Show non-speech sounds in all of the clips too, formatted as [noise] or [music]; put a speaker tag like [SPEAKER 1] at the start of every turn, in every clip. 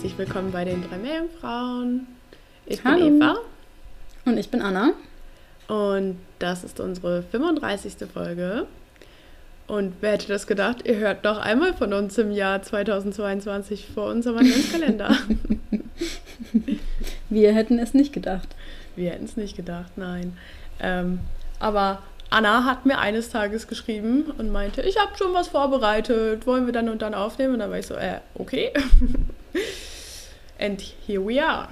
[SPEAKER 1] herzlich willkommen bei den drei Meerjungfrauen. Ich
[SPEAKER 2] Hallo.
[SPEAKER 1] bin Eva
[SPEAKER 2] Und ich bin Anna.
[SPEAKER 1] und das ist unsere 35. Folge. Und wer hätte das gedacht? Ihr hört noch einmal von uns im Jahr 2022 vor unserem Adventskalender. [laughs]
[SPEAKER 2] Wir hätten es nicht gedacht.
[SPEAKER 1] Wir hätten es nicht gedacht, nein. Ähm, aber Anna hat mir eines Tages geschrieben und meinte, ich habe schon was vorbereitet, wollen wir dann und dann aufnehmen? Und dann war ich so, äh, okay. [laughs] [laughs] And here we are.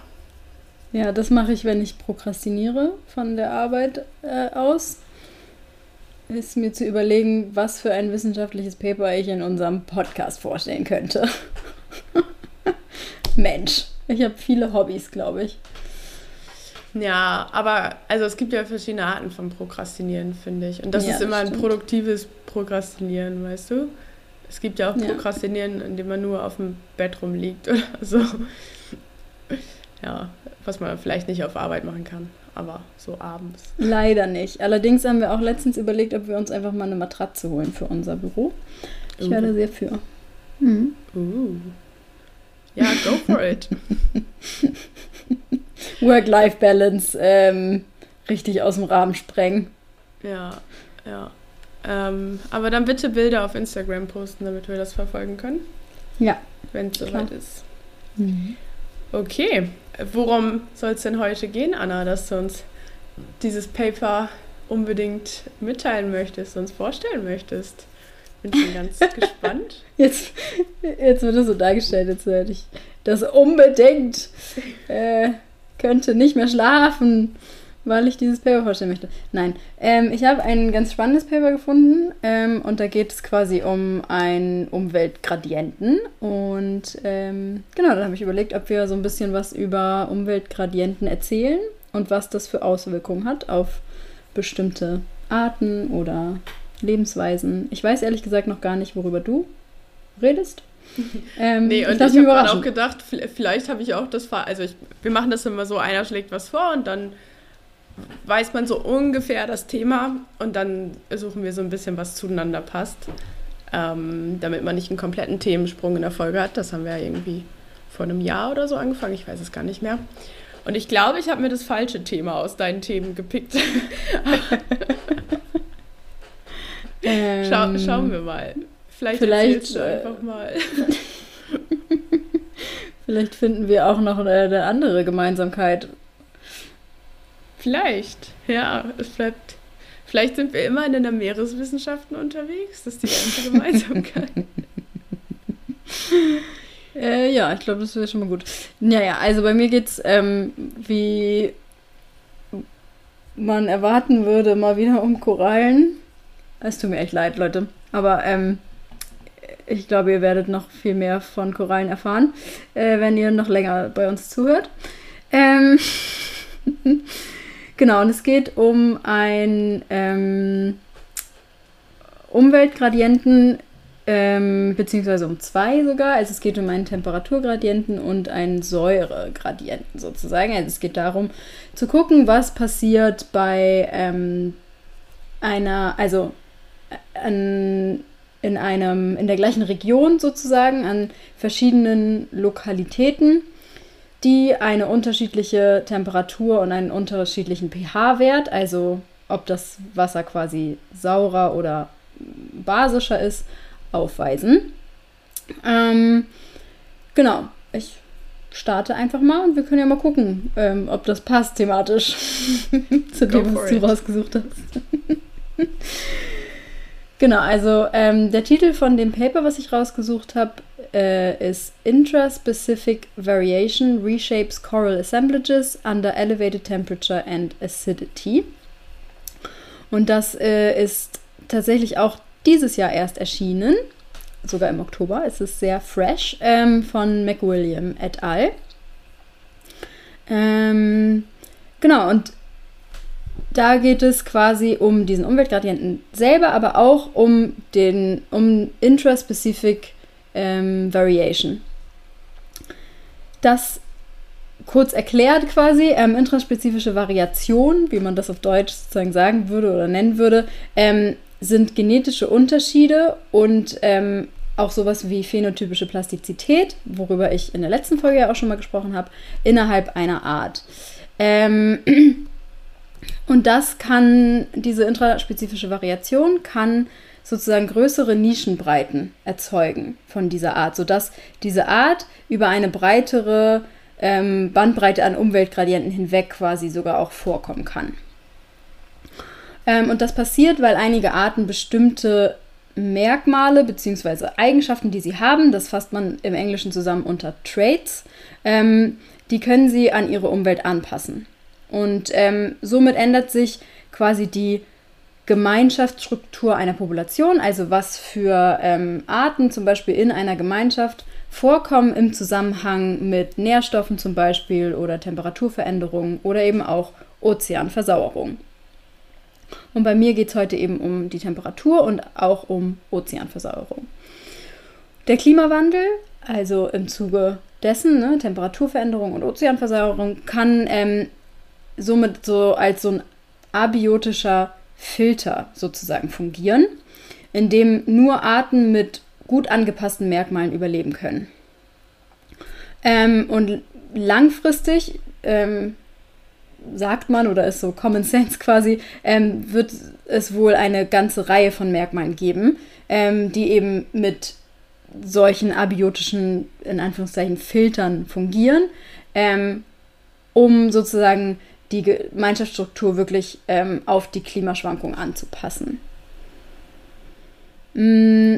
[SPEAKER 2] Ja, das mache ich, wenn ich prokrastiniere von der Arbeit äh, aus. Ist mir zu überlegen, was für ein wissenschaftliches Paper ich in unserem Podcast vorstellen könnte. [laughs] Mensch, ich habe viele Hobbys, glaube ich.
[SPEAKER 1] Ja, aber also es gibt ja verschiedene Arten von Prokrastinieren, finde ich. Und das
[SPEAKER 2] Ja,
[SPEAKER 1] ist immer
[SPEAKER 2] das
[SPEAKER 1] ein produktives Prokrastinieren, weißt du? Es gibt ja auch
[SPEAKER 2] Ja.
[SPEAKER 1] Prokrastinieren, indem man nur auf dem Bett rumliegt oder so. Ja, was man vielleicht nicht auf Arbeit machen kann, aber so abends.
[SPEAKER 2] Leider nicht. Allerdings haben wir auch letztens überlegt, ob wir uns einfach mal eine Matratze holen für unser Büro. Ich
[SPEAKER 1] Uh.
[SPEAKER 2] wäre da sehr für. Mhm.
[SPEAKER 1] Uh. Ja, go for it. [laughs]
[SPEAKER 2] Work-Life-Balance ähm, richtig aus dem Rahmen sprengen.
[SPEAKER 1] Ja, ja. Ähm, aber dann bitte Bilder auf Instagram posten, damit wir das verfolgen können,
[SPEAKER 2] Ja.
[SPEAKER 1] wenn es soweit ist. Okay, worum soll es denn heute gehen, Anna, dass du uns dieses Paper unbedingt mitteilen möchtest, uns vorstellen möchtest? Bin schon ganz [laughs] gespannt.
[SPEAKER 2] Jetzt, jetzt wird es so dargestellt, jetzt werde ich das unbedingt äh, könnte nicht mehr schlafen, weil ich dieses Paper vorstellen möchte. Nein, ähm, ich habe ein ganz spannendes Paper gefunden ähm, und da geht es quasi um einen Umweltgradienten und ähm, genau, da habe ich überlegt, ob wir so ein bisschen was über Umweltgradienten erzählen und was das für Auswirkungen hat auf bestimmte Arten oder Lebensweisen. Ich weiß ehrlich gesagt noch gar nicht, worüber du redest. [laughs] Ähm,
[SPEAKER 1] Nee, und ich,
[SPEAKER 2] lass
[SPEAKER 1] habe auch gedacht, vi- vielleicht habe ich auch das also ich, wir machen das immer so, einer schlägt was vor und dann weiß man so ungefähr das Thema und dann suchen wir so ein bisschen, was zueinander passt, ähm, damit man nicht einen kompletten Themensprung in der Folge hat. Das haben wir ja irgendwie vor einem Jahr oder so angefangen, ich weiß es gar nicht mehr. Und ich glaube, ich habe mir das falsche Thema aus deinen Themen gepickt. Schau,
[SPEAKER 2] Ähm,
[SPEAKER 1] schauen wir mal. Vielleicht,
[SPEAKER 2] vielleicht,
[SPEAKER 1] du
[SPEAKER 2] äh,
[SPEAKER 1] einfach mal. [laughs]
[SPEAKER 2] Vielleicht finden wir auch noch eine, eine andere Gemeinsamkeit.
[SPEAKER 1] Vielleicht, ja, es bleibt. Vielleicht sind wir immer in den Meereswissenschaften unterwegs. Das ist die ganze [laughs] Gemeinsamkeit.
[SPEAKER 2] Äh, ja, ich glaube, das wäre schon mal gut. Naja, also bei mir geht's, ähm, wie man erwarten würde, mal wieder um Korallen. Es tut mir echt leid, Leute. Aber ähm, ich glaube, ihr werdet noch viel mehr von Korallen erfahren, äh, wenn ihr noch länger bei uns zuhört. Ähm, [laughs] genau, und es geht um ein ähm, Umweltgradienten, ähm, beziehungsweise um zwei sogar. Also es geht um einen Temperaturgradienten und einen Säuregradienten sozusagen. Also es geht darum zu gucken, was passiert bei ähm, einer, also äh, an, in einem, in der gleichen Region sozusagen, an verschiedenen Lokalitäten, die eine unterschiedliche Temperatur und einen unterschiedlichen pH-Wert, also ob das Wasser quasi saurer oder basischer ist, aufweisen. Ähm, genau, ich starte einfach mal und wir können ja mal gucken, ähm, ob das passt thematisch [laughs] zu dem, was du
[SPEAKER 1] it.
[SPEAKER 2] rausgesucht hast. [laughs] Genau, also ähm, der Titel von dem Paper, was ich rausgesucht habe, äh, ist Intraspecific Variation Reshapes Coral Assemblages under Elevated Temperature and Acidity. Und das äh, ist tatsächlich auch dieses Jahr erst erschienen, sogar im Oktober. Es ist sehr fresh ähm, von McWilliam et al. Ähm, genau, und da geht es quasi um diesen Umweltgradienten selber, aber auch um den um intraspecific ähm, Variation. Das kurz erklärt quasi, ähm, intraspezifische Variation, wie man das auf Deutsch sozusagen sagen würde oder nennen würde, ähm, sind genetische Unterschiede und ähm, auch sowas wie phänotypische Plastizität, worüber ich in der letzten Folge ja auch schon mal gesprochen habe, innerhalb einer Art. Ähm, [clears throat] und das kann, diese intraspezifische Variation kann sozusagen größere Nischenbreiten erzeugen von dieser Art, sodass diese Art über eine breitere ähm, Bandbreite an Umweltgradienten hinweg quasi sogar auch vorkommen kann. Ähm, und das passiert, weil einige Arten bestimmte Merkmale bzw. Eigenschaften, die sie haben, das fasst man im Englischen zusammen unter Traits, ähm, die können sie an ihre Umwelt anpassen. Und ähm, somit ändert sich quasi die Gemeinschaftsstruktur einer Population, also was für ähm, Arten zum Beispiel in einer Gemeinschaft vorkommen im Zusammenhang mit Nährstoffen zum Beispiel oder Temperaturveränderungen oder eben auch Ozeanversauerung. Und bei mir geht es heute eben um die Temperatur und auch um Ozeanversauerung. Der Klimawandel, also im Zuge dessen, ne, Temperaturveränderung und Ozeanversauerung, kann ähm, somit so als so ein abiotischer Filter sozusagen fungieren, in dem nur Arten mit gut angepassten Merkmalen überleben können. Ähm, und langfristig ähm, sagt man oder ist so Common Sense [laughs] quasi, ähm, wird es wohl eine ganze Reihe von Merkmalen geben, ähm, die eben mit solchen abiotischen, in Anführungszeichen, Filtern fungieren, ähm, um sozusagen die Gemeinschaftsstruktur wirklich ähm, auf die Klimaschwankungen anzupassen. Mm,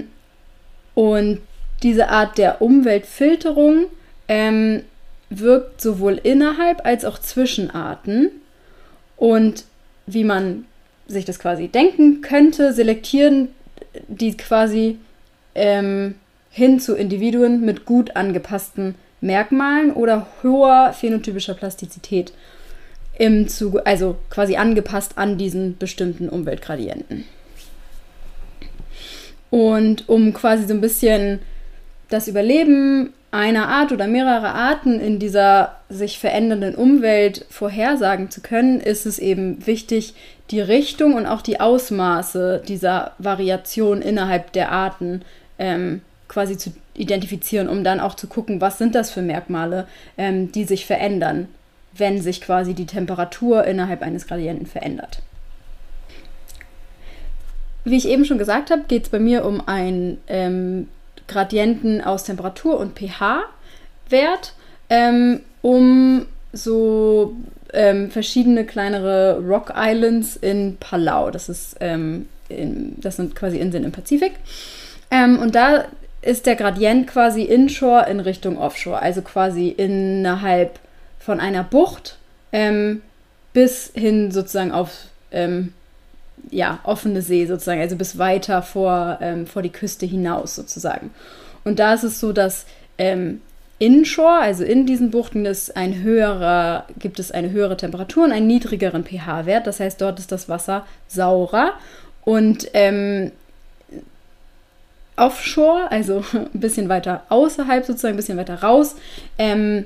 [SPEAKER 2] und diese Art der Umweltfilterung ähm, wirkt sowohl innerhalb als auch zwischen Arten. Und wie man sich das quasi denken könnte, selektieren die quasi ähm, hin zu Individuen mit gut angepassten Merkmalen oder hoher phänotypischer Plastizität im Zuge, also quasi angepasst an diesen bestimmten Umweltgradienten. Und um quasi so ein bisschen das Überleben einer Art oder mehrerer Arten in dieser sich verändernden Umwelt vorhersagen zu können, ist es eben wichtig, die Richtung und auch die Ausmaße dieser Variation innerhalb der Arten ähm, quasi zu identifizieren, um dann auch zu gucken, was sind das für Merkmale, ähm, die sich verändern wenn sich quasi die Temperatur innerhalb eines Gradienten verändert. Wie ich eben schon gesagt habe, geht es bei mir um einen ähm, Gradienten aus Temperatur und pH-Wert, ähm, um so ähm, verschiedene kleinere Rock Islands in Palau. Das, ist, ähm, in, das sind quasi Inseln im Pazifik. Ähm, und da ist der Gradient quasi inshore in Richtung offshore, also quasi innerhalb von einer Bucht ähm, bis hin sozusagen auf ähm, ja, offene See sozusagen, also bis weiter vor, ähm, vor die Küste hinaus sozusagen. Und da ist es so, dass ähm, inshore, also in diesen Buchten, ist ein höherer, gibt es eine höhere Temperatur und einen niedrigeren pH-Wert. Das heißt, dort ist das Wasser saurer. Und ähm, offshore, also [laughs] ein bisschen weiter außerhalb sozusagen, ein bisschen weiter raus, ähm,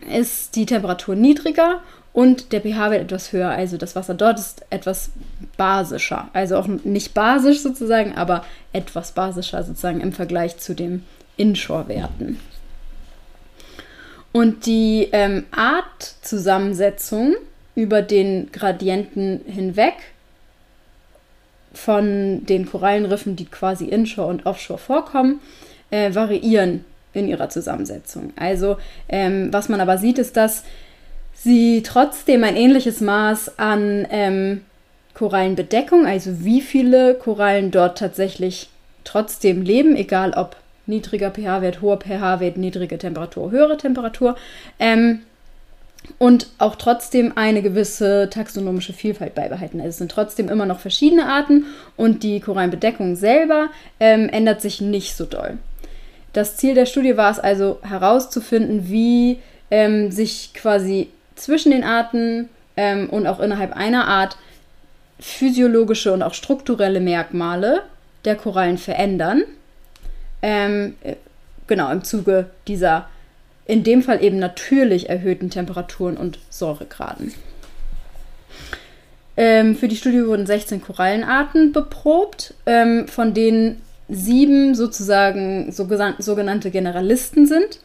[SPEAKER 2] ist die Temperatur niedriger und der pH-Wert etwas höher. Also das Wasser dort ist etwas basischer. Also auch nicht basisch sozusagen, aber etwas basischer sozusagen im Vergleich zu den Inshore-Werten. Und die ähm, Artzusammensetzung über den Gradienten hinweg von den Korallenriffen, die quasi inshore und offshore vorkommen, äh, variieren in ihrer Zusammensetzung. Also ähm, was man aber sieht, ist, dass sie trotzdem ein ähnliches Maß an ähm, Korallenbedeckung, also wie viele Korallen dort tatsächlich trotzdem leben, egal ob niedriger pH-Wert, hoher pH-Wert, niedrige Temperatur, höhere Temperatur. Ähm, und auch trotzdem eine gewisse taxonomische Vielfalt beibehalten. Also es sind trotzdem immer noch verschiedene Arten und die Korallenbedeckung selber ähm, ändert sich nicht so doll. Das Ziel der Studie war es also herauszufinden, wie ähm, sich quasi zwischen den Arten ähm, und auch innerhalb einer Art physiologische und auch strukturelle Merkmale der Korallen verändern. Ähm, äh, genau, im Zuge dieser in dem Fall eben natürlich erhöhten Temperaturen und Säuregraden. Ähm, für die Studie wurden 16 Korallenarten beprobt, ähm, von denen sieben sozusagen sogenannte Generalisten sind,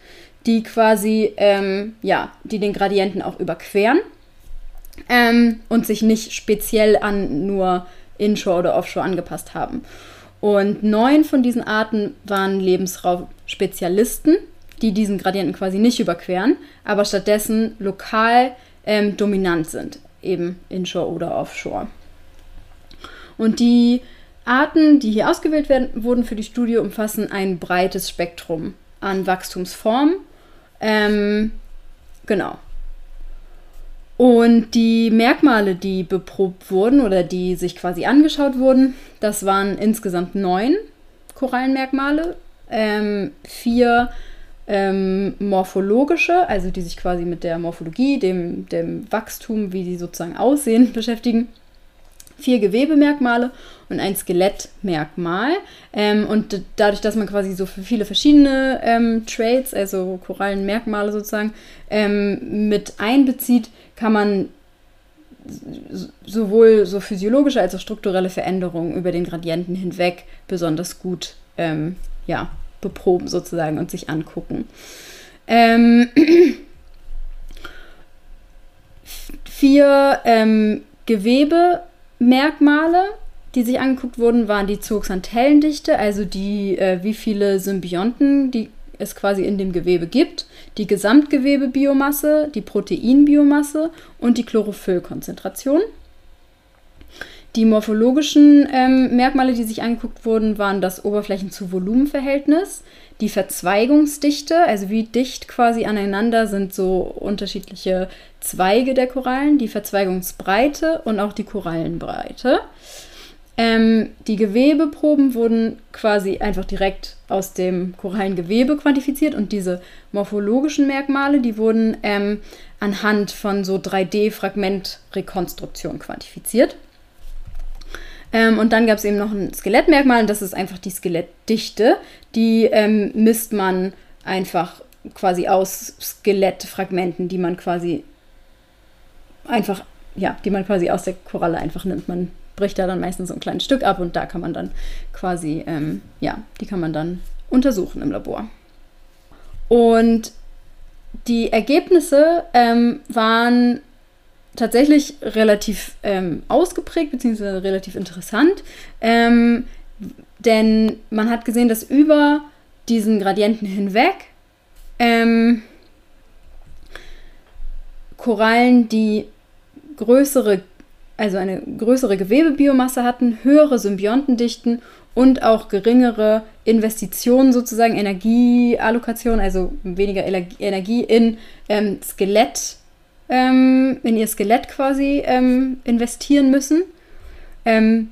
[SPEAKER 2] die quasi, ähm, ja, die den Gradienten auch überqueren ähm, und sich nicht speziell an nur Inshore oder Offshore angepasst haben. Und neun von diesen Arten waren Lebensraumspezialisten, die diesen Gradienten quasi nicht überqueren, aber stattdessen lokal ähm, dominant sind, eben inshore oder offshore. Und die Arten, die hier ausgewählt werden, wurden für die Studie, umfassen ein breites Spektrum an Wachstumsformen. Ähm, genau. Und die Merkmale, die beprobt wurden oder die sich quasi angeschaut wurden, das waren insgesamt neun Korallenmerkmale, ähm, vier ähm, morphologische, also die sich quasi mit der Morphologie, dem, dem Wachstum, wie die sozusagen aussehen, [laughs] beschäftigen. Vier Gewebemerkmale und ein Skelettmerkmal. Ähm, und dadurch, dass man quasi so viele verschiedene ähm, Traits, also Korallenmerkmale sozusagen, ähm, mit einbezieht, kann man sowohl so physiologische als auch strukturelle Veränderungen über den Gradienten hinweg besonders gut ähm, ja, beproben sozusagen und sich angucken. Ähm, [clears throat] vier ähm, Gewebemerkmale, die sich angeguckt wurden, waren die Zooxantellendichte, also die, äh, wie viele Symbionten die es quasi in dem Gewebe gibt, die Gesamtgewebebiomasse, die Proteinbiomasse und die Chlorophyllkonzentration. Die morphologischen ähm, Merkmale, die sich angeguckt wurden, waren das Oberflächen-zu-Volumen-Verhältnis, die Verzweigungsdichte, also wie dicht quasi aneinander sind so unterschiedliche Zweige der Korallen, die Verzweigungsbreite und auch die Korallenbreite. Ähm, die Gewebeproben wurden quasi einfach direkt aus dem Korallengewebe quantifiziert und diese morphologischen Merkmale, die wurden ähm, anhand von so 3D-Fragmentrekonstruktion quantifiziert. Ähm, und dann gab es eben noch ein Skelettmerkmal und das ist einfach die Skelettdichte. Die ähm, misst man einfach quasi aus Skelettfragmenten, die man quasi einfach, ja, die man quasi aus der Koralle einfach nimmt. Man bricht da dann meistens so ein kleines Stück ab und da kann man dann quasi, ähm, ja, die kann man dann untersuchen im Labor. Und die Ergebnisse ähm, waren tatsächlich relativ ähm, ausgeprägt bzw. relativ interessant, ähm, denn man hat gesehen, dass über diesen Gradienten hinweg ähm, Korallen, die größere, also eine größere Gewebebiomasse hatten, höhere Symbiontendichten und auch geringere Investitionen sozusagen, Energieallokation, also weniger Energie in ähm, Skelett ähm, in ihr Skelett quasi ähm, investieren müssen. Ähm,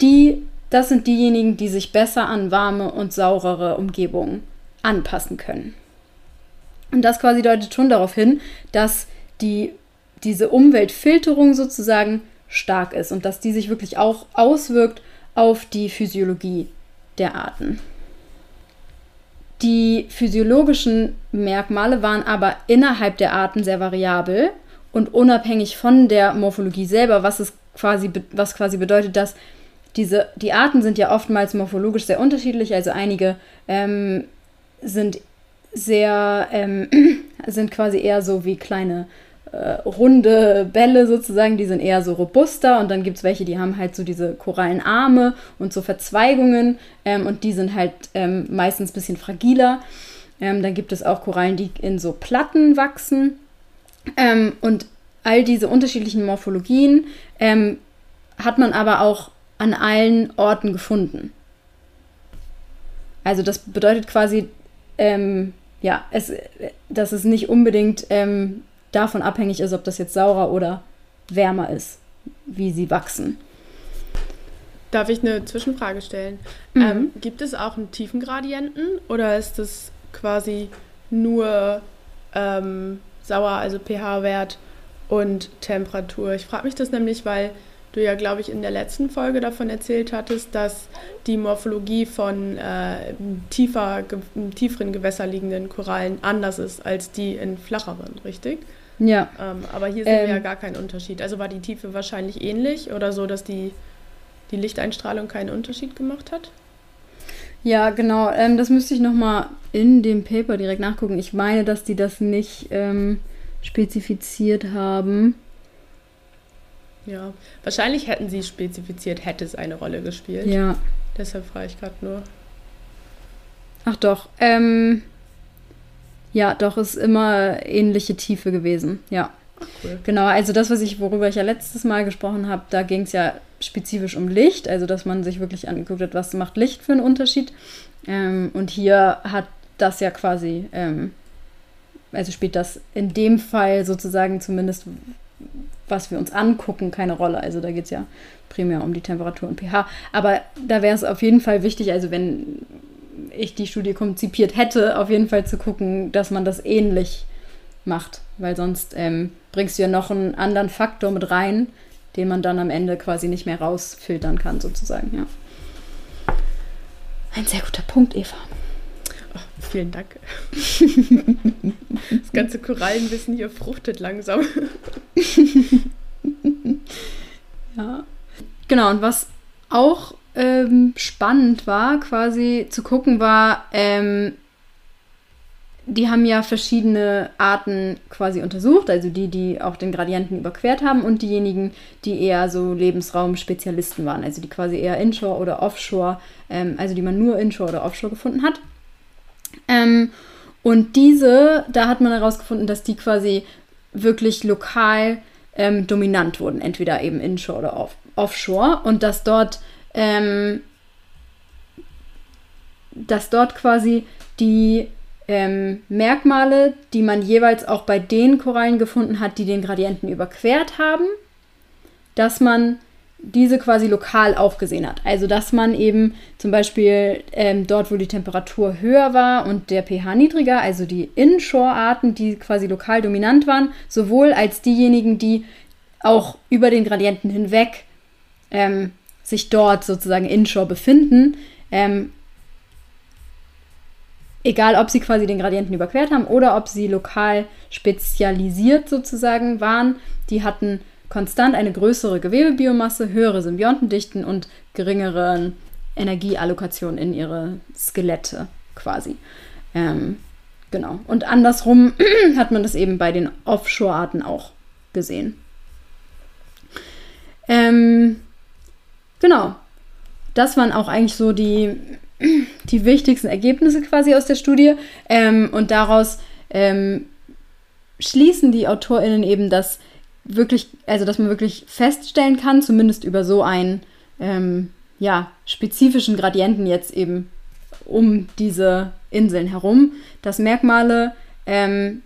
[SPEAKER 2] die, das sind diejenigen, die sich besser an warme und saurere Umgebungen anpassen können. Und das quasi deutet schon darauf hin, dass die, diese Umweltfilterung sozusagen stark ist und dass die sich wirklich auch auswirkt auf die Physiologie der Arten. Die physiologischen Merkmale waren aber innerhalb der Arten sehr variabel und unabhängig von der Morphologie selber, was es quasi, was quasi bedeutet, dass diese, die Arten sind ja oftmals morphologisch sehr unterschiedlich, also einige ähm, sind sehr, ähm, [clears throat] sind quasi eher so wie kleine äh, runde Bälle sozusagen, die sind eher so robuster und dann gibt es welche, die haben halt so diese Korallenarme und so Verzweigungen ähm, und die sind halt ähm, meistens ein bisschen fragiler. Ähm, dann gibt es auch Korallen, die in so Platten wachsen ähm, und all diese unterschiedlichen Morphologien ähm, hat man aber auch an allen Orten gefunden. Also das bedeutet quasi, ähm, ja, es, dass es nicht unbedingt ähm, davon abhängig ist, ob das jetzt saurer oder wärmer ist, wie sie wachsen.
[SPEAKER 1] Darf ich eine Zwischenfrage stellen?
[SPEAKER 2] Mhm.
[SPEAKER 1] Ähm, gibt es auch einen Tiefengradienten oder ist das quasi nur ähm, sauer, also pH-Wert und Temperatur? Ich frage mich das nämlich, weil du ja, glaube ich, in der letzten Folge davon erzählt hattest, dass die Morphologie von äh, tiefer, ge tieferen Gewässer liegenden Korallen anders ist als die in flacheren, richtig?
[SPEAKER 2] Ja.
[SPEAKER 1] Ähm, aber hier sehen wir
[SPEAKER 2] Ähm.
[SPEAKER 1] ja gar keinen Unterschied. Also war die Tiefe wahrscheinlich ähnlich oder so, dass die, die Lichteinstrahlung keinen Unterschied gemacht hat?
[SPEAKER 2] Ja, genau. Ähm, das müsste ich nochmal in dem Paper direkt nachgucken. Ich meine, dass die das nicht ähm, spezifiziert haben.
[SPEAKER 1] Ja, wahrscheinlich hätten sie spezifiziert, hätte es eine Rolle gespielt.
[SPEAKER 2] Ja.
[SPEAKER 1] Deshalb frage ich gerade nur.
[SPEAKER 2] Ach doch. Ähm, ja, doch, ist immer ähnliche Tiefe gewesen. Ja.
[SPEAKER 1] Cool.
[SPEAKER 2] Genau, also das, was ich, worüber ich ja letztes Mal gesprochen habe, da ging es ja spezifisch um Licht, also dass man sich wirklich angeguckt hat, was macht Licht für einen Unterschied. Ähm, und hier hat das ja quasi, ähm, also spielt das in dem Fall sozusagen zumindest, was wir uns angucken, keine Rolle. Also da geht es ja primär um die Temperatur und pH. Aber da wäre es auf jeden Fall wichtig, also wenn ich die Studie konzipiert hätte, auf jeden Fall zu gucken, dass man das ähnlich macht, weil sonst ähm, bringst du ja noch einen anderen Faktor mit rein, den man dann am Ende quasi nicht mehr rausfiltern kann, sozusagen, ja. Ein sehr guter Punkt, Eva.
[SPEAKER 1] Vielen Dank. [laughs] das ganze Korallenwissen hier fruchtet langsam. [laughs]
[SPEAKER 2] Ja. Genau, und was auch ähm, spannend war, quasi zu gucken, war, ähm, die haben ja verschiedene Arten quasi untersucht, also die, die auch den Gradienten überquert haben und diejenigen, die eher so Lebensraumspezialisten waren, also die quasi eher Inshore oder Offshore, ähm, also die man nur Inshore oder Offshore gefunden hat. Ähm, und diese, da hat man herausgefunden, dass die quasi wirklich lokal ähm, dominant wurden, entweder eben Inshore oder off Offshore. Und dass dort, ähm, dass dort quasi die ähm, Merkmale, die man jeweils auch bei den Korallen gefunden hat, die den Gradienten überquert haben, dass man diese quasi lokal auch gesehen hat. Also dass man eben zum Beispiel ähm, dort, wo die Temperatur höher war und der pH niedriger, also die Inshore-Arten, die quasi lokal dominant waren, sowohl als diejenigen, die auch über den Gradienten hinweg ähm, sich dort sozusagen inshore befinden, ähm, egal ob sie quasi den Gradienten überquert haben oder ob sie lokal spezialisiert sozusagen waren, die hatten konstant eine größere Gewebebiomasse, höhere Symbiontendichten und geringere Energieallokation in ihre Skelette quasi. Ähm, genau. Und andersrum [clears throat] hat man das eben bei den Offshore-Arten auch gesehen. Ähm, genau. Das waren auch eigentlich so die, [clears throat] die wichtigsten Ergebnisse quasi aus der Studie. Ähm, und daraus ähm, schließen die AutorInnen eben, dass wirklich, also dass man wirklich feststellen kann, zumindest über so einen ähm, ja, spezifischen Gradienten jetzt eben um diese Inseln herum, dass Merkmale ähm,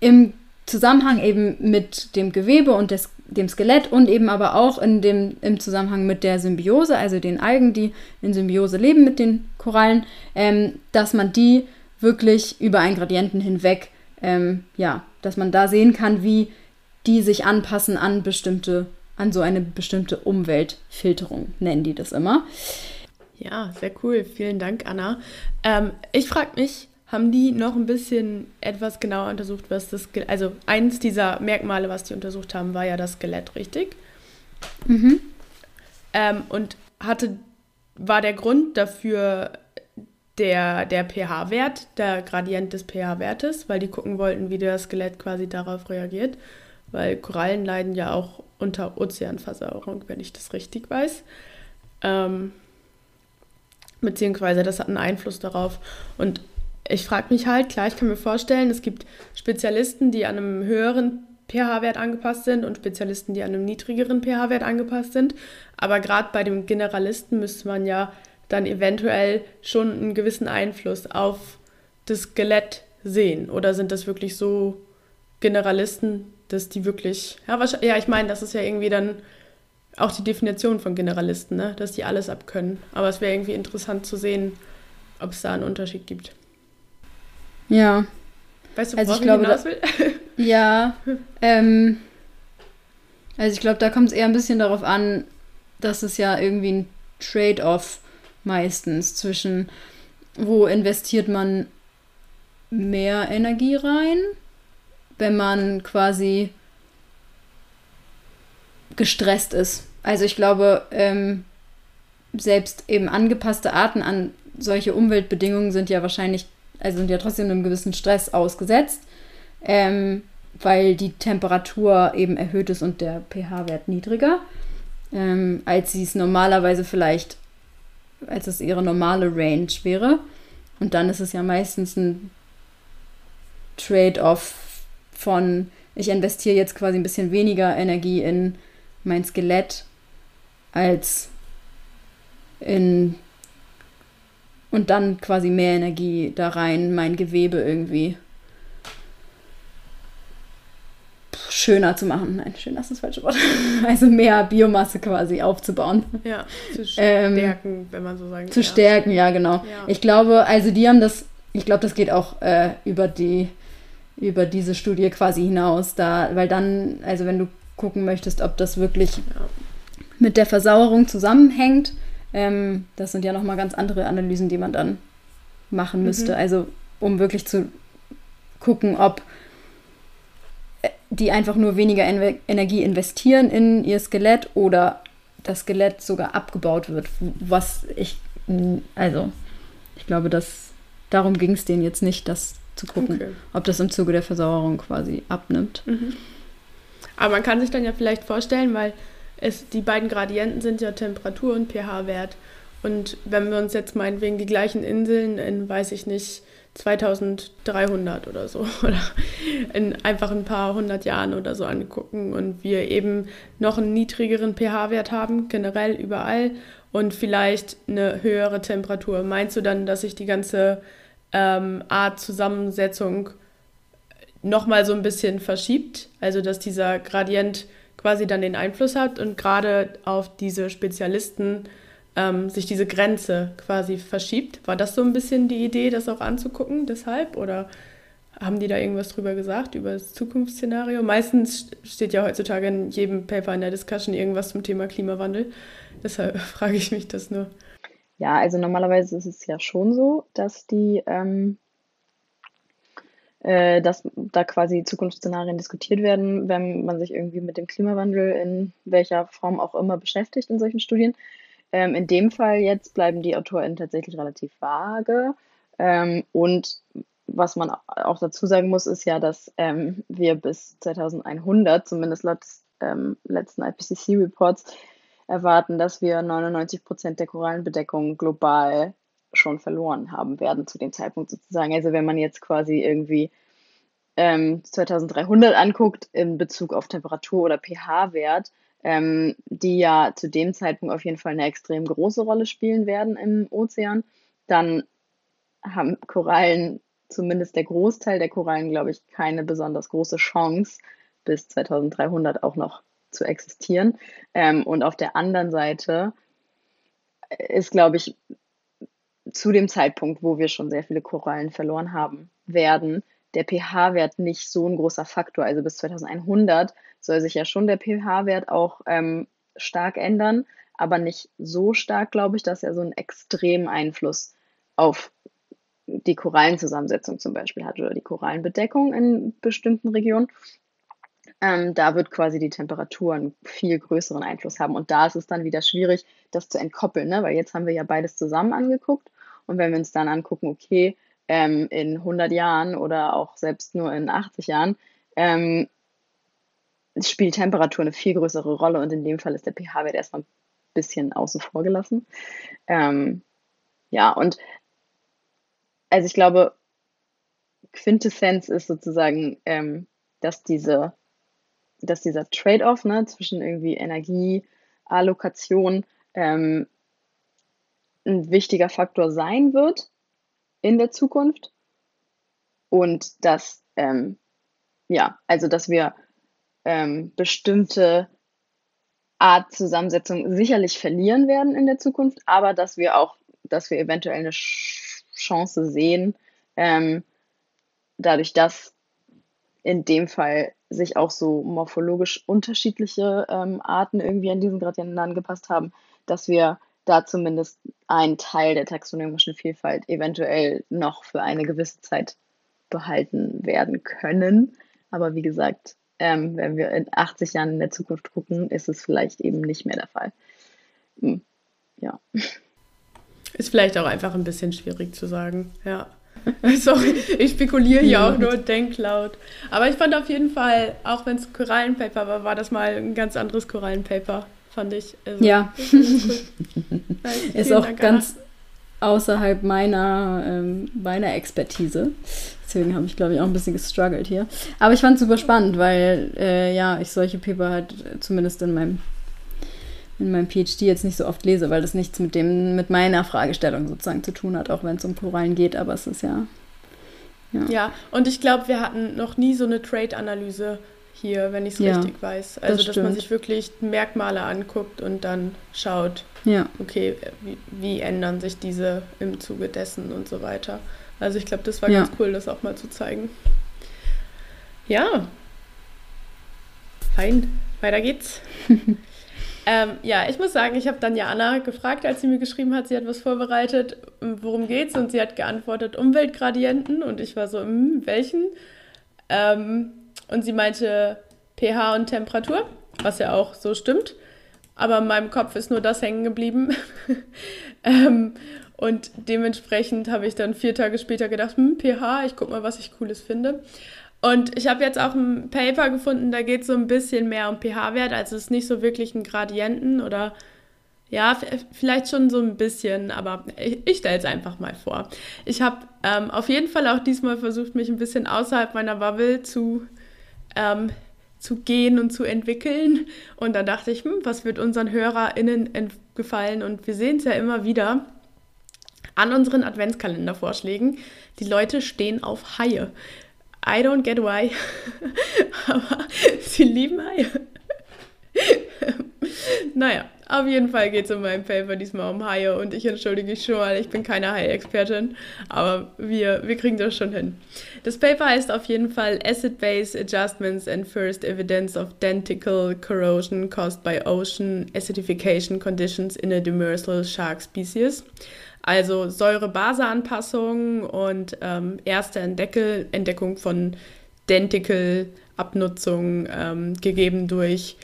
[SPEAKER 2] im Zusammenhang eben mit dem Gewebe und des, dem Skelett und eben aber auch in dem, im Zusammenhang mit der Symbiose, also den Algen, die in Symbiose leben mit den Korallen, ähm, dass man die wirklich über einen Gradienten hinweg, ähm, ja, dass man da sehen kann, wie die sich anpassen an bestimmte, an so eine bestimmte Umweltfilterung, nennen die das immer.
[SPEAKER 1] Ja, sehr cool. Vielen Dank, Anna. Ähm, ich frage mich, haben die noch ein bisschen etwas genauer untersucht, was das also eins dieser Merkmale, was die untersucht haben, war ja das Skelett, richtig?
[SPEAKER 2] Mhm.
[SPEAKER 1] Ähm, und hatte, war der Grund dafür der, der pH-Wert, der Gradient des pH-Wertes, weil die gucken wollten, wie das Skelett quasi darauf reagiert, weil Korallen leiden ja auch unter Ozeanversauerung, wenn ich das richtig weiß. Ähm, beziehungsweise das hat einen Einfluss darauf. Und ich frage mich halt, klar, ich kann mir vorstellen, es gibt Spezialisten, die an einem höheren pH-Wert angepasst sind und Spezialisten, die an einem niedrigeren pH-Wert angepasst sind. Aber gerade bei dem Generalisten müsste man ja dann eventuell schon einen gewissen Einfluss auf das Skelett sehen. Oder sind das wirklich so Generalisten, dass die wirklich, ja, ja ich meine, das ist ja irgendwie dann auch die Definition von Generalisten, ne? dass die alles abkönnen. Aber es wäre irgendwie interessant zu sehen, ob es da einen Unterschied gibt.
[SPEAKER 2] Ja.
[SPEAKER 1] Weißt du,
[SPEAKER 2] Also ich glaube,
[SPEAKER 1] hinaus will? [laughs]
[SPEAKER 2] Ja, ähm, also ich glaube, da kommt es eher ein bisschen darauf an, dass es ja irgendwie ein Trade-off meistens zwischen, wo investiert man mehr Energie rein, wenn man quasi gestresst ist. Also ich glaube, ähm, selbst eben angepasste Arten an solche Umweltbedingungen sind ja wahrscheinlich, also sind ja trotzdem einem gewissen Stress ausgesetzt, ähm, weil die Temperatur eben erhöht ist und der pH-Wert niedriger, ähm, als sie es normalerweise vielleicht, als es ihre normale Range wäre. Und dann ist es ja meistens ein Trade-off von, ich investiere jetzt quasi ein bisschen weniger Energie in mein Skelett als in und dann quasi mehr Energie da rein, mein Gewebe irgendwie schöner zu machen. Nein, schöner ist das falsche Wort. [laughs] Also mehr Biomasse quasi aufzubauen.
[SPEAKER 1] Ja, zu [laughs]
[SPEAKER 2] Ähm,
[SPEAKER 1] stärken, wenn man so sagen
[SPEAKER 2] Zu
[SPEAKER 1] ja.
[SPEAKER 2] stärken, ja, genau.
[SPEAKER 1] Ja.
[SPEAKER 2] Ich glaube, also die haben das, ich glaube, das geht auch äh, über die, über diese Studie quasi hinaus, da, weil dann, also wenn du gucken möchtest, ob das wirklich mit der Versauerung zusammenhängt, ähm, das sind ja nochmal ganz andere Analysen, die man dann machen müsste.
[SPEAKER 1] Mhm.
[SPEAKER 2] Also um wirklich zu gucken, ob äh, die einfach nur weniger Enve- Energie investieren in ihr Skelett oder das Skelett sogar abgebaut wird. Was ich, also ich glaube, dass darum ging es denen jetzt nicht, das zu gucken,
[SPEAKER 1] Okay.
[SPEAKER 2] ob das im Zuge der Versauerung quasi abnimmt.
[SPEAKER 1] Mhm. Aber man kann sich dann ja vielleicht vorstellen, weil es, die beiden Gradienten sind ja Temperatur und pH-Wert. Und wenn wir uns jetzt meinetwegen die gleichen Inseln in, weiß ich nicht, 2300 oder so [laughs] oder in einfach ein paar hundert Jahren oder so angucken und wir eben noch einen niedrigeren pH-Wert haben, generell überall und vielleicht eine höhere Temperatur. Meinst du dann, dass sich die ganze ähm, Art Zusammensetzung nochmal so ein bisschen verschiebt? Also dass dieser Gradient quasi dann den Einfluss hat und gerade auf diese Spezialisten ähm, sich diese Grenze quasi verschiebt. War das so ein bisschen die Idee, das auch anzugucken, deshalb? Oder haben die da irgendwas drüber gesagt, über das Zukunftsszenario? Meistens steht ja heutzutage in jedem Paper in der Discussion irgendwas zum Thema Klimawandel. Deshalb [laughs] frage ich mich das nur.
[SPEAKER 3] Ja, also normalerweise ist es ja schon so, dass die, ähm, äh, dass da quasi Zukunftsszenarien diskutiert werden, wenn man sich irgendwie mit dem Klimawandel in welcher Form auch immer beschäftigt in solchen Studien. Ähm, in dem Fall jetzt bleiben die AutorInnen tatsächlich relativ vage. Ähm, und was man auch dazu sagen muss, ist ja, dass ähm, wir bis 2100, zumindest laut des ähm, letzten IPCC-Reports, erwarten, dass wir 99 Prozent der Korallenbedeckung global schon verloren haben werden zu dem Zeitpunkt sozusagen. Also wenn man jetzt quasi irgendwie ähm, 2300 anguckt in Bezug auf Temperatur oder pH-Wert, ähm, die ja zu dem Zeitpunkt auf jeden Fall eine extrem große Rolle spielen werden im Ozean, dann haben Korallen, zumindest der Großteil der Korallen, glaube ich, keine besonders große Chance, bis 2300 auch noch zu existieren. Ähm, und auf der anderen Seite ist, glaube ich, zu dem Zeitpunkt, wo wir schon sehr viele Korallen verloren haben werden, der pH-Wert nicht so ein großer Faktor. Also bis 2100 soll sich ja schon der pH-Wert auch ähm, stark ändern, aber nicht so stark, glaube ich, dass er so einen extremen Einfluss auf die Korallenzusammensetzung zum Beispiel hat oder die Korallenbedeckung in bestimmten Regionen. Ähm, da wird quasi die Temperatur einen viel größeren Einfluss haben. Und da ist es dann wieder schwierig, das zu entkoppeln, ne? weil jetzt haben wir ja beides zusammen angeguckt. Und wenn wir uns dann angucken, okay, ähm, in 100 Jahren oder auch selbst nur in 80 Jahren, ähm, spielt Temperatur eine viel größere Rolle. Und in dem Fall ist der pH-Wert erstmal ein bisschen außen vor gelassen. Ähm, ja, und also ich glaube, Quintessenz ist sozusagen, ähm, dass diese dass dieser Trade-off ne, zwischen irgendwie Energieallokation ähm, ein wichtiger Faktor sein wird in der Zukunft und dass, ähm, ja, also dass wir ähm, bestimmte Art Zusammensetzung sicherlich verlieren werden in der Zukunft, aber dass wir auch, dass wir eventuell eine Chance sehen, ähm, dadurch, dass in dem Fall sich auch so morphologisch unterschiedliche ähm, Arten irgendwie an diesen Gradienten angepasst haben, dass wir da zumindest einen Teil der taxonomischen Vielfalt eventuell noch für eine gewisse Zeit behalten werden können. Aber wie gesagt, ähm, wenn wir in 80 Jahren in der Zukunft gucken, ist es vielleicht eben nicht mehr der Fall. Hm. Ja.
[SPEAKER 1] Ist vielleicht auch einfach ein bisschen schwierig zu sagen, ja. [laughs] Sorry, ich spekuliere hier auch nur, denk laut. Aber ich fand auf jeden Fall, auch wenn es Korallenpaper war, war das mal ein ganz anderes Korallenpaper, fand ich.
[SPEAKER 2] Also, ja. [laughs] Ist, cool. ist auch Dank, ganz Anna. außerhalb meiner, ähm, meiner Expertise. Deswegen habe ich, glaube ich, auch ein bisschen gestruggelt hier. Aber ich fand es super spannend, weil äh, ja, ich solche Paper halt zumindest in meinem in meinem PhD jetzt nicht so oft lese, weil das nichts mit dem, mit meiner Fragestellung sozusagen zu tun hat, auch wenn es um Korallen geht, aber es ist ja.
[SPEAKER 1] Ja, ja und ich glaube, wir hatten noch nie so eine Trade-Analyse hier, wenn ich es ja, richtig weiß. Also, das dass man sich wirklich Merkmale anguckt und dann schaut, ja. okay, wie, wie, ändern sich diese im Zuge dessen und so weiter. Also ich glaube, das war ja. ganz cool, das auch mal zu zeigen. Ja. Fein, weiter geht's. [laughs] Ähm, ja, ich muss sagen, ich habe dann Jana gefragt, als sie mir geschrieben hat, sie hat was vorbereitet, worum geht's? Und sie hat geantwortet, Umweltgradienten. Und ich war so, hm, welchen? Ähm, und sie meinte pH und Temperatur, was ja auch so stimmt. Aber in meinem Kopf ist nur das hängen geblieben. [laughs] ähm, und dementsprechend habe ich dann vier Tage später gedacht, hm, pH, ich guck mal, was ich Cooles finde. Und ich habe jetzt auch ein Paper gefunden, da geht es so ein bisschen mehr um pH-Wert. Also es ist nicht so wirklich ein Gradienten oder ja, vielleicht schon so ein bisschen, aber ich, ich stelle es einfach mal vor. Ich habe ähm, auf jeden Fall auch diesmal versucht, mich ein bisschen außerhalb meiner Bubble zu, ähm, zu gehen und zu entwickeln. Und dann dachte ich, hm, was wird unseren HörerInnen gefallen? Und wir sehen es ja immer wieder an unseren Adventskalendervorschlägen. Die Leute stehen auf Haie. I don't get why. [laughs] Aber sie lieben Haie. naja, auf jeden Fall geht es in meinem Paper diesmal um Haie und ich entschuldige mich schon mal, ich bin keine Hai-Expertin, aber wir, wir kriegen das schon hin. Das Paper heißt auf jeden Fall Acid-Base Adjustments and First Evidence of Denticle Corrosion Caused by Ocean Acidification Conditions in a Demersal Shark Species. Also Säure-Base-Anpassung und ähm, erste Entdeckel, Entdeckung von Denticle-Abnutzung ähm, gegeben durch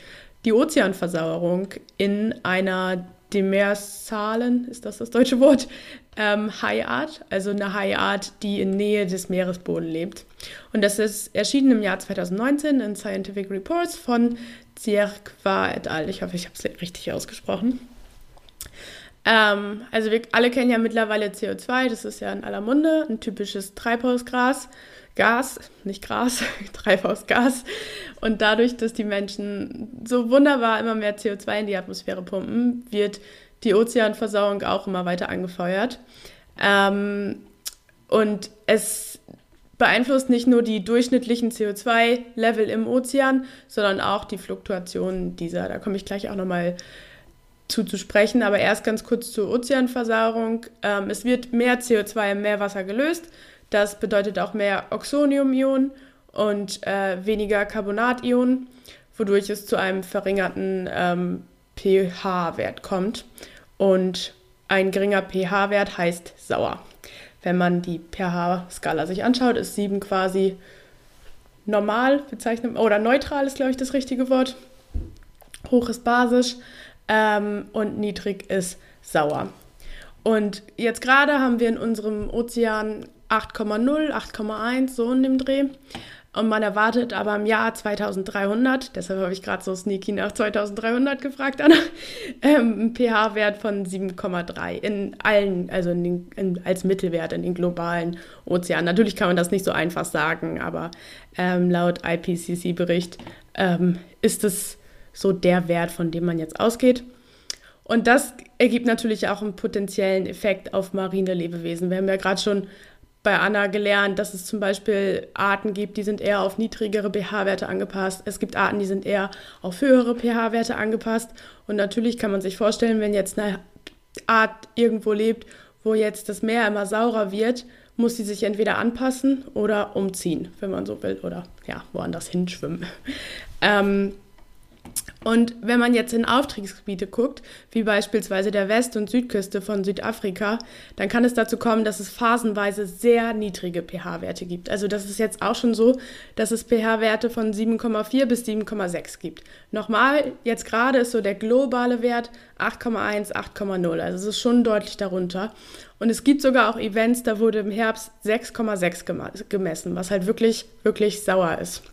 [SPEAKER 1] die Ozeanversauerung in einer demersalen, ist das das deutsche Wort, ähm, Haiart, also eine Haiart, die in Nähe des Meeresbodens lebt. Und das ist erschienen im Jahr 2019 in Scientific Reports von Zierkwa et al. Ich hoffe, ich habe es richtig ausgesprochen. Ähm, also wir alle kennen ja mittlerweile CO2, das ist ja in aller Munde, ein typisches Treibhausgas. Gas, nicht Gras, [laughs] Treibhausgas. Und dadurch, dass die Menschen so wunderbar immer mehr CO2 in die Atmosphäre pumpen, wird die Ozeanversauerung auch immer weiter angefeuert. Ähm, und es beeinflusst nicht nur die durchschnittlichen CO2-Level im Ozean, sondern auch die Fluktuationen dieser. Da komme ich gleich auch nochmal zuzusprechen. Aber erst ganz kurz zur Ozeanversauerung. Ähm, es wird mehr CO2 im Meerwasser gelöst. Das bedeutet auch mehr Oxonium-Ionen und äh, weniger Carbonationen, wodurch es zu einem verringerten ähm, pH-Wert kommt. Und ein geringer pH-Wert heißt sauer. Wenn man die pH-Skala sich anschaut, ist 7 quasi normal bezeichnet, oder neutral ist, glaube ich, das richtige Wort. Hoch ist basisch ähm, und niedrig ist sauer. Und jetzt gerade haben wir in unserem Ozean 8,0, 8,1, so in dem Dreh. Und man erwartet aber im Jahr 2300, deshalb habe ich gerade so sneaky nach 2300 gefragt, Anna, [laughs] ähm, pH-Wert von 7,3 in allen, also in den, in, als Mittelwert in den globalen Ozeanen. Natürlich kann man das nicht so einfach sagen, aber ähm, laut IPCC-Bericht ähm, ist es so der Wert, von dem man jetzt ausgeht. Und das ergibt natürlich auch einen potenziellen Effekt auf marine Lebewesen. Wir haben ja gerade schon bei Anna gelernt, dass es zum Beispiel Arten gibt, die sind eher auf niedrigere pH-Werte angepasst. Es gibt Arten, die sind eher auf höhere pH-Werte angepasst. Und natürlich kann man sich vorstellen, wenn jetzt eine Art irgendwo lebt, wo jetzt das Meer immer saurer wird, muss sie sich entweder anpassen oder umziehen, wenn man so will, oder ja, woanders hinschwimmen. [laughs] Ähm, und wenn man jetzt in Aufstiegsgebiete guckt, wie beispielsweise der West- und Südküste von Südafrika, dann kann es dazu kommen, dass es phasenweise sehr niedrige pH-Werte gibt. Also das ist jetzt auch schon so, dass es pH-Werte von 7,4 bis 7,6 gibt. Nochmal, jetzt gerade ist so der globale Wert 8,1, 8,0. Also es ist schon deutlich darunter. Und es gibt sogar auch Events, da wurde im Herbst 6,6 gemessen, was halt wirklich, wirklich sauer ist.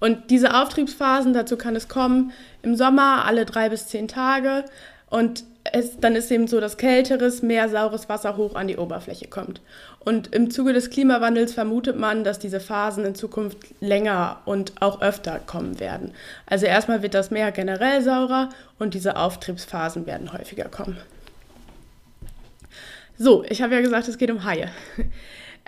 [SPEAKER 1] Und diese Auftriebsphasen, dazu kann es kommen im Sommer alle drei bis zehn Tage. Und es, dann ist eben so, dass kälteres, mehr saures Wasser hoch an die Oberfläche kommt. Und im Zuge des Klimawandels vermutet man, dass diese Phasen in Zukunft länger und auch öfter kommen werden. Also erstmal wird das Meer generell saurer und diese Auftriebsphasen werden häufiger kommen. So, ich habe ja gesagt, es geht um Haie. [laughs]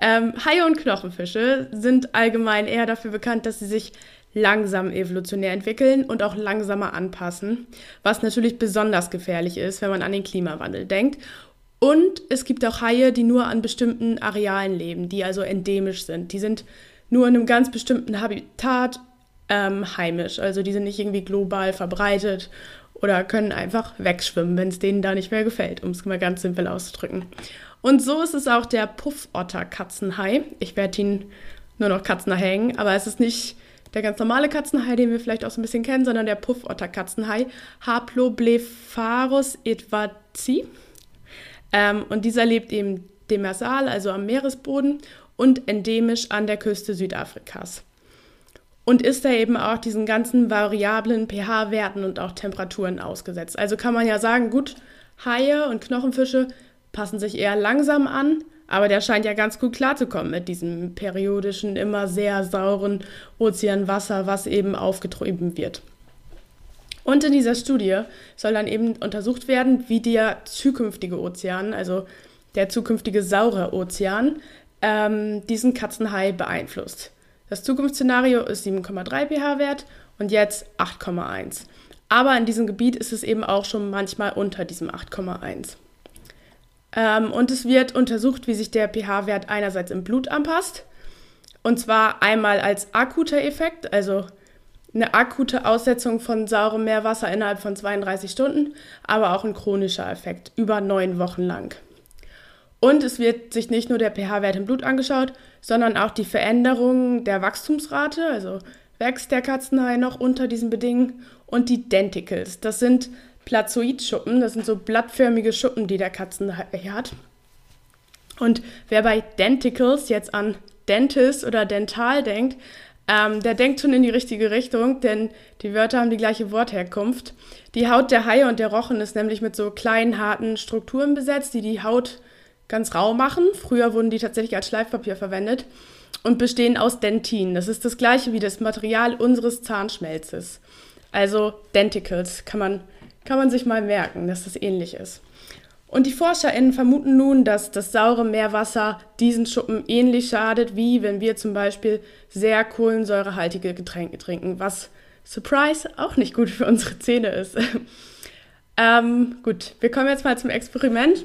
[SPEAKER 1] Ähm, Haie und Knochenfische sind allgemein eher dafür bekannt, dass sie sich langsam evolutionär entwickeln und auch langsamer anpassen, was natürlich besonders gefährlich ist, wenn man an den Klimawandel denkt. Und es gibt auch Haie, die nur an bestimmten Arealen leben, die also endemisch sind. Die sind nur in einem ganz bestimmten Habitat ähm, heimisch. Also die sind nicht irgendwie global verbreitet oder können einfach wegschwimmen, wenn es denen da nicht mehr gefällt, um es mal ganz simpel auszudrücken. Und so ist es auch der Puffotter-Katzenhai. Ich werde ihn nur noch Katzenhai hängen, aber es ist nicht der ganz normale Katzenhai, den wir vielleicht auch so ein bisschen kennen, sondern der Puffotter-Katzenhai, Haploblepharus edwardi. Ähm, und dieser lebt eben demersal, also am Meeresboden und endemisch an der Küste Südafrikas. Und ist da eben auch diesen ganzen variablen pH-Werten und auch Temperaturen ausgesetzt. Also kann man ja sagen, gut, Haie und Knochenfische passen sich eher langsam an, aber der scheint ja ganz gut klarzukommen mit diesem periodischen, immer sehr sauren Ozeanwasser, was eben aufgetrieben wird. Und in dieser Studie soll dann eben untersucht werden, wie der zukünftige Ozean, also der zukünftige saure Ozean, ähm, diesen Katzenhai beeinflusst. Das Zukunftsszenario ist 7,3 pH-Wert und jetzt 8,1. Aber in diesem Gebiet ist es eben auch schon manchmal unter diesem 8,1. Ähm, und es wird untersucht, wie sich der pH-Wert einerseits im Blut anpasst. Und zwar einmal als akuter Effekt, also eine akute Aussetzung von saurem Meerwasser innerhalb von 32 Stunden, aber auch ein chronischer Effekt über neun Wochen lang. Und es wird sich nicht nur der pH-Wert im Blut angeschaut, sondern auch die Veränderung der Wachstumsrate, also wächst der Katzenhai noch unter diesen Bedingungen, und die Denticles. Das sind Plazoidschuppen. Das sind so blattförmige Schuppen, die der Katzenhai hat. Und wer bei Denticles jetzt an Dentist oder Dental denkt, ähm, der denkt schon in die richtige Richtung, denn die Wörter haben die gleiche Wortherkunft. Die Haut der Haie und der Rochen ist nämlich mit so kleinen, harten Strukturen besetzt, die die Haut ganz rau machen. Früher wurden die tatsächlich als Schleifpapier verwendet und bestehen aus Dentin. Das ist das gleiche wie das Material unseres Zahnschmelzes. Also Denticles kann man kann man sich mal merken, dass das ähnlich ist. Und die ForscherInnen vermuten nun, dass das saure Meerwasser diesen Schuppen ähnlich schadet, wie wenn wir zum Beispiel sehr kohlensäurehaltige Getränke trinken, was, surprise, auch nicht gut für unsere Zähne ist. [laughs] ähm, gut, wir kommen jetzt mal zum Experiment.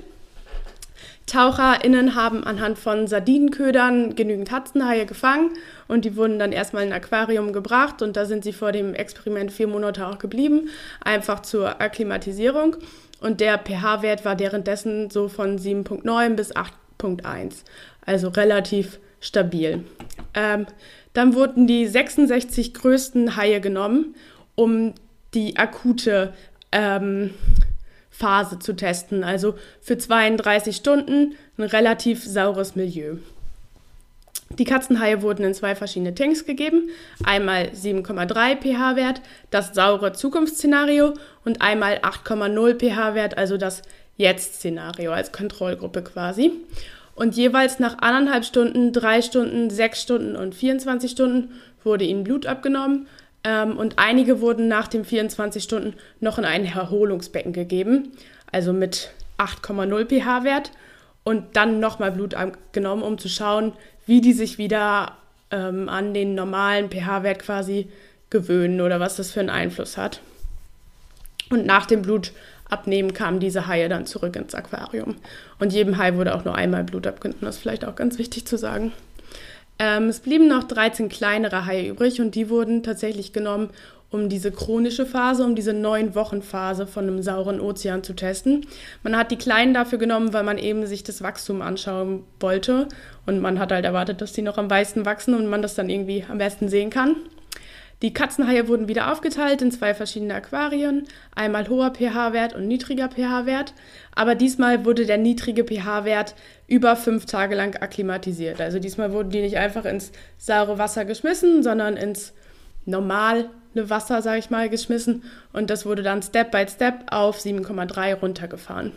[SPEAKER 1] TaucherInnen haben anhand von Sardinenködern genügend Hatzenhaie gefangen und die wurden dann erstmal in ein Aquarium gebracht und da sind sie vor dem Experiment vier Monate auch geblieben, einfach zur Akklimatisierung. Und der pH-Wert war währenddessen so von 7,9 bis 8,1, also relativ stabil. Ähm, dann wurden die 66 größten Haie genommen, um die akute ähm, Phase zu testen. Also für 32 Stunden ein relativ saures Milieu. Die Katzenhaie wurden in zwei verschiedene Tanks gegeben. Einmal 7,3 pH-Wert, das saure Zukunftsszenario und einmal 8,0 pH-Wert, also das Jetzt-Szenario als Kontrollgruppe quasi. Und jeweils nach anderthalb Stunden, drei Stunden, sechs Stunden und 24 Stunden wurde ihnen Blut abgenommen. Ähm, und einige wurden nach den 24 Stunden noch in ein Erholungsbecken gegeben, also mit 8,0 pH-Wert. Und dann nochmal Blut abgenommen, um zu schauen, wie die sich wieder ähm, an den normalen pH-Wert quasi gewöhnen oder was das für einen Einfluss hat. Und nach dem Blutabnehmen kamen diese Haie dann zurück ins Aquarium. Und jedem Hai wurde auch nur einmal Blut abgenommen. Das ist vielleicht auch ganz wichtig zu sagen. Ähm, es blieben noch 13 kleinere Haie übrig und die wurden tatsächlich genommen, um diese chronische Phase, um diese neun Wochen Phase von einem sauren Ozean zu testen. Man hat die Kleinen dafür genommen, weil man eben sich das Wachstum anschauen wollte und man hat halt erwartet, dass die noch am meisten wachsen und man das dann irgendwie am besten sehen kann. Die Katzenhaie wurden wieder aufgeteilt in zwei verschiedene Aquarien, einmal hoher pH-Wert und niedriger pH-Wert, aber diesmal wurde der niedrige pH-Wert über fünf Tage lang akklimatisiert. Also diesmal wurden die nicht einfach ins saure Wasser geschmissen, sondern ins normale Wasser, sage ich mal, geschmissen und das wurde dann Step by Step auf 7,3 runtergefahren.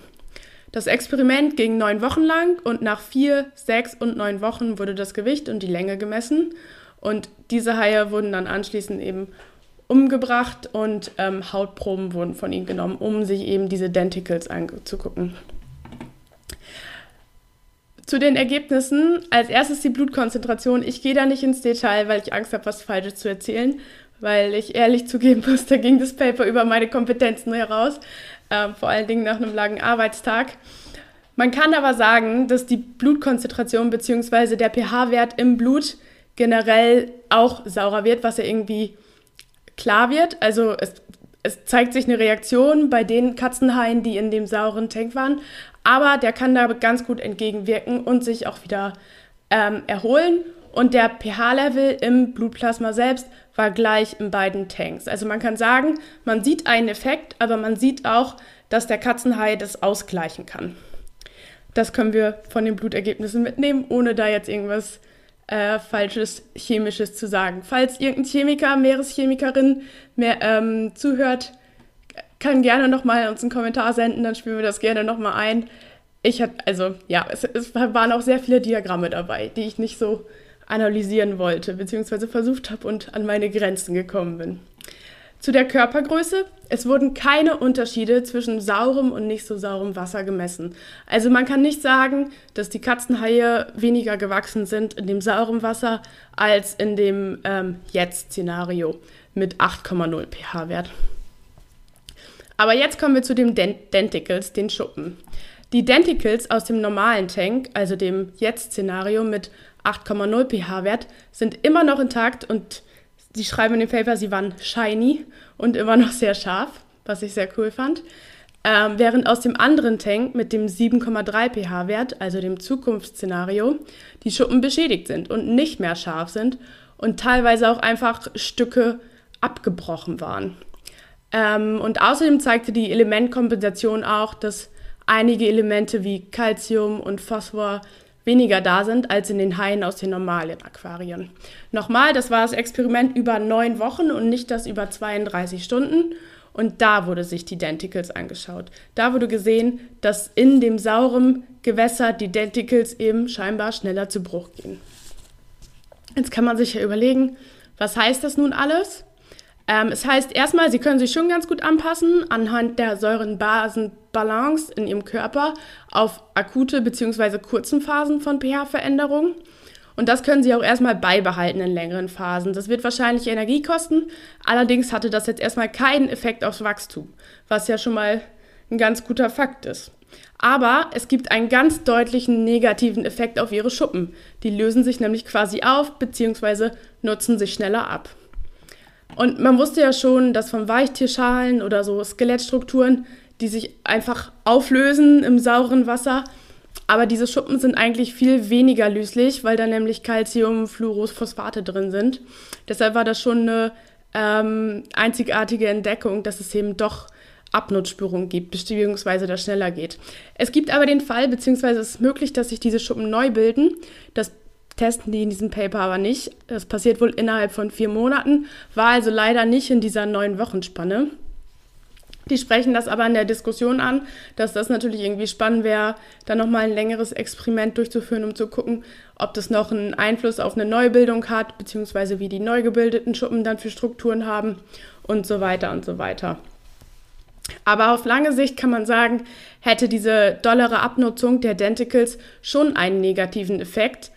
[SPEAKER 1] Das Experiment ging neun Wochen lang und nach vier, sechs und neun Wochen wurde das Gewicht und die Länge gemessen und diese Haie wurden dann anschließend eben umgebracht und ähm, Hautproben wurden von ihnen genommen, um sich eben diese Denticles anzugucken. Zu den Ergebnissen. Als erstes die Blutkonzentration. Ich gehe da nicht ins Detail, weil ich Angst habe, was Falsches zu erzählen, weil ich ehrlich zugeben muss, da ging das Paper über meine Kompetenzen heraus, äh, vor allen Dingen nach einem langen Arbeitstag. Man kann aber sagen, dass die Blutkonzentration bzw. der pH-Wert im Blut generell auch saurer wird, was ja irgendwie klar wird. Also es, es zeigt sich eine Reaktion bei den Katzenhaien, die in dem sauren Tank waren. Aber der kann da ganz gut entgegenwirken und sich auch wieder ähm, erholen. Und der pH-Level im Blutplasma selbst war gleich in beiden Tanks. Also man kann sagen, man sieht einen Effekt, aber man sieht auch, dass der Katzenhai das ausgleichen kann. Das können wir von den Blutergebnissen mitnehmen, ohne da jetzt irgendwas äh, falsches Chemisches zu sagen. Falls irgendein Chemiker, Meereschemikerin mehr, ähm, zuhört, kann gerne nochmal uns einen Kommentar senden, dann spielen wir das gerne nochmal ein. Ich hatte, also ja, es, es, waren auch sehr viele Diagramme dabei, die ich nicht so analysieren wollte, beziehungsweise versucht habe und an meine Grenzen gekommen bin. Zu der Körpergröße. Es wurden keine Unterschiede zwischen saurem und nicht so saurem Wasser gemessen. Also man kann nicht sagen, dass die Katzenhaie weniger gewachsen sind in dem sauren Wasser als in dem ähm, Jetzt-Szenario mit 8,0 pH-Wert. Aber jetzt kommen wir zu den Dent Denticles, den Schuppen. Die Denticles aus dem normalen Tank, also dem Jetzt-Szenario mit 8,0 pH-Wert, sind immer noch intakt und sie schreiben in dem Paper, sie waren shiny und immer noch sehr scharf, was ich sehr cool fand. Ähm, während aus dem anderen Tank mit dem 7,3 pH-Wert, also dem Zukunftsszenario, die Schuppen beschädigt sind und nicht mehr scharf sind und teilweise auch einfach Stücke abgebrochen waren. Ähm, und außerdem zeigte die Elementkompensation auch, dass einige Elemente wie Calcium und Phosphor weniger da sind als in den Haien aus den normalen Aquarien. Nochmal, das war das Experiment über neun Wochen und nicht das über 32 Stunden. Und da wurde sich die Denticles angeschaut. Da wurde gesehen, dass in dem sauren Gewässer die Denticles eben scheinbar schneller zu Bruch gehen. Jetzt kann man sich ja überlegen, was heißt das nun alles? Ähm, es heißt erstmal, sie können sich schon ganz gut anpassen anhand der Säurenbasenbalance in ihrem Körper auf akute bzw. kurzen Phasen von pH-Veränderungen. Und das können sie auch erstmal beibehalten in längeren Phasen. Das wird wahrscheinlich Energie kosten. Allerdings hatte das jetzt erstmal keinen Effekt aufs Wachstum, was ja schon mal ein ganz guter Fakt ist. Aber es gibt einen ganz deutlichen negativen Effekt auf ihre Schuppen. Die lösen sich nämlich quasi auf bzw. nutzen sich schneller ab. Und man wusste ja schon, dass von Weichtierschalen oder so Skelettstrukturen, die sich einfach auflösen im sauren Wasser, aber diese Schuppen sind eigentlich viel weniger löslich, weil da nämlich Calcium, Phosphate drin sind. Deshalb war das schon eine ähm, einzigartige Entdeckung, dass es eben doch Abnutzspürung gibt, beziehungsweise das schneller geht. Es gibt aber den Fall, beziehungsweise es ist möglich, dass sich diese Schuppen neu bilden. Das testen die in diesem Paper aber nicht. Das passiert wohl innerhalb von vier Monaten, war also leider nicht in dieser neun Wochenspanne. Die sprechen das aber in der Diskussion an, dass das natürlich irgendwie spannend wäre, da nochmal ein längeres Experiment durchzuführen, um zu gucken, ob das noch einen Einfluss auf eine Neubildung hat, beziehungsweise wie die neu gebildeten Schuppen dann für Strukturen haben und so weiter und so weiter. Aber auf lange Sicht kann man sagen, hätte diese dollere Abnutzung der Denticles schon einen negativen Effekt,